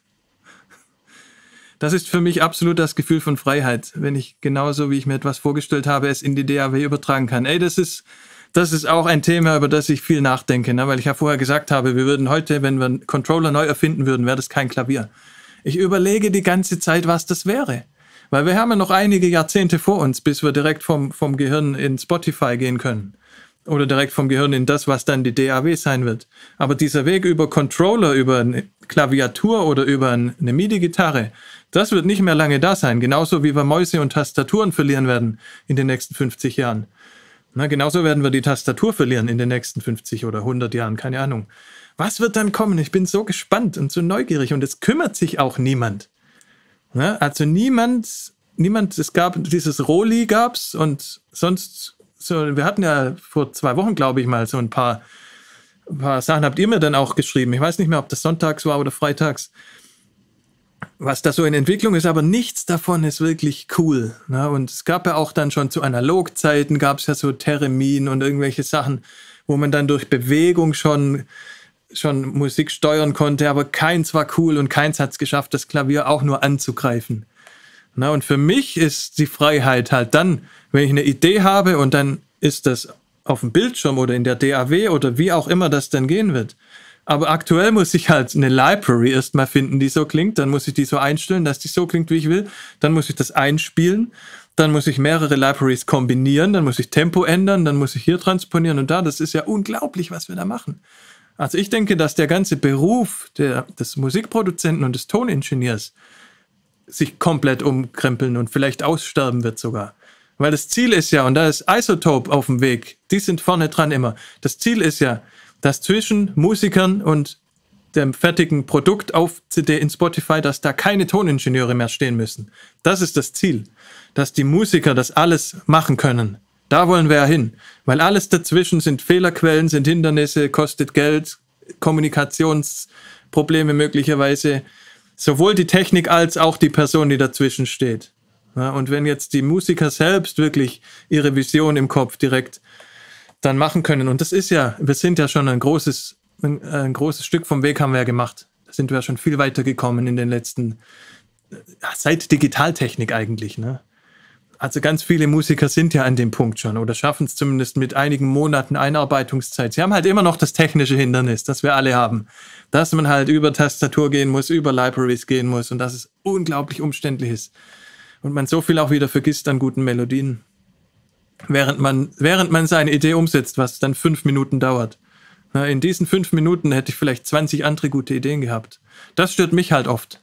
Das ist für mich absolut das Gefühl von Freiheit, wenn ich genauso wie ich mir etwas vorgestellt habe, es in die DAW übertragen kann. Ey, das ist, das ist auch ein Thema, über das ich viel nachdenke, ne? weil ich ja vorher gesagt habe, wir würden heute, wenn wir einen Controller neu erfinden würden, wäre das kein Klavier. Ich überlege die ganze Zeit, was das wäre. Weil wir haben ja noch einige Jahrzehnte vor uns, bis wir direkt vom, vom Gehirn in Spotify gehen können. oder direkt vom Gehirn in das, was dann die DAW sein wird. Aber dieser Weg über Controller, über eine Klaviatur oder über eine MIDI-Gitarre, das wird nicht mehr lange da sein. Genauso wie wir Mäuse und Tastaturen verlieren werden in den nächsten 50 Jahren. Na, genauso werden wir die Tastatur verlieren in den nächsten 50 oder 100 Jahren, keine Ahnung. Was wird dann kommen? Ich bin so gespannt und so neugierig und es kümmert sich auch niemand. Na, also niemand, niemand, es gab dieses Roli gab's und sonst so, wir hatten ja vor zwei Wochen, glaube ich mal, so ein paar, ein paar Sachen habt ihr mir dann auch geschrieben. Ich weiß nicht mehr, ob das sonntags war oder freitags. Was da so in Entwicklung ist, aber nichts davon ist wirklich cool. Ne? Und es gab ja auch dann schon zu Analogzeiten, gab es ja so Theremin und irgendwelche Sachen, wo man dann durch Bewegung schon, schon Musik steuern konnte, aber keins war cool und keins hat es geschafft, das Klavier auch nur anzugreifen. Na, und für mich ist die Freiheit halt dann, wenn ich eine Idee habe und dann ist das auf dem Bildschirm oder in der DAW oder wie auch immer das dann gehen wird. Aber aktuell muss ich halt eine Library erstmal finden, die so klingt. Dann muss ich die so einstellen, dass die so klingt, wie ich will. Dann muss ich das einspielen. Dann muss ich mehrere Libraries kombinieren. Dann muss ich Tempo ändern. Dann muss ich hier transponieren und da. Das ist ja unglaublich, was wir da machen. Also ich denke, dass der ganze Beruf der, des Musikproduzenten und des Toningenieurs sich komplett umkrempeln und vielleicht aussterben wird sogar. Weil das Ziel ist ja, und da ist Isotope auf dem Weg, die sind vorne dran immer. Das Ziel ist ja, dass zwischen Musikern und dem fertigen Produkt auf CD in Spotify, dass da keine Toningenieure mehr stehen müssen. Das ist das Ziel. Dass die Musiker das alles machen können. Da wollen wir ja hin. Weil alles dazwischen sind Fehlerquellen, sind Hindernisse, kostet Geld, Kommunikationsprobleme möglicherweise sowohl die Technik als auch die Person, die dazwischen steht. Ja, und wenn jetzt die Musiker selbst wirklich ihre Vision im Kopf direkt dann machen können, und das ist ja, wir sind ja schon ein großes, ein, ein großes Stück vom Weg haben wir ja gemacht. Da sind wir ja schon viel weiter gekommen in den letzten, seit Digitaltechnik eigentlich, ne? Also ganz viele Musiker sind ja an dem Punkt schon oder schaffen es zumindest mit einigen Monaten Einarbeitungszeit. Sie haben halt immer noch das technische Hindernis, das wir alle haben dass man halt über Tastatur gehen muss, über Libraries gehen muss und dass es unglaublich umständlich ist. Und man so viel auch wieder vergisst an guten Melodien. Während man, während man seine Idee umsetzt, was dann fünf Minuten dauert. In diesen fünf Minuten hätte ich vielleicht 20 andere gute Ideen gehabt. Das stört mich halt oft.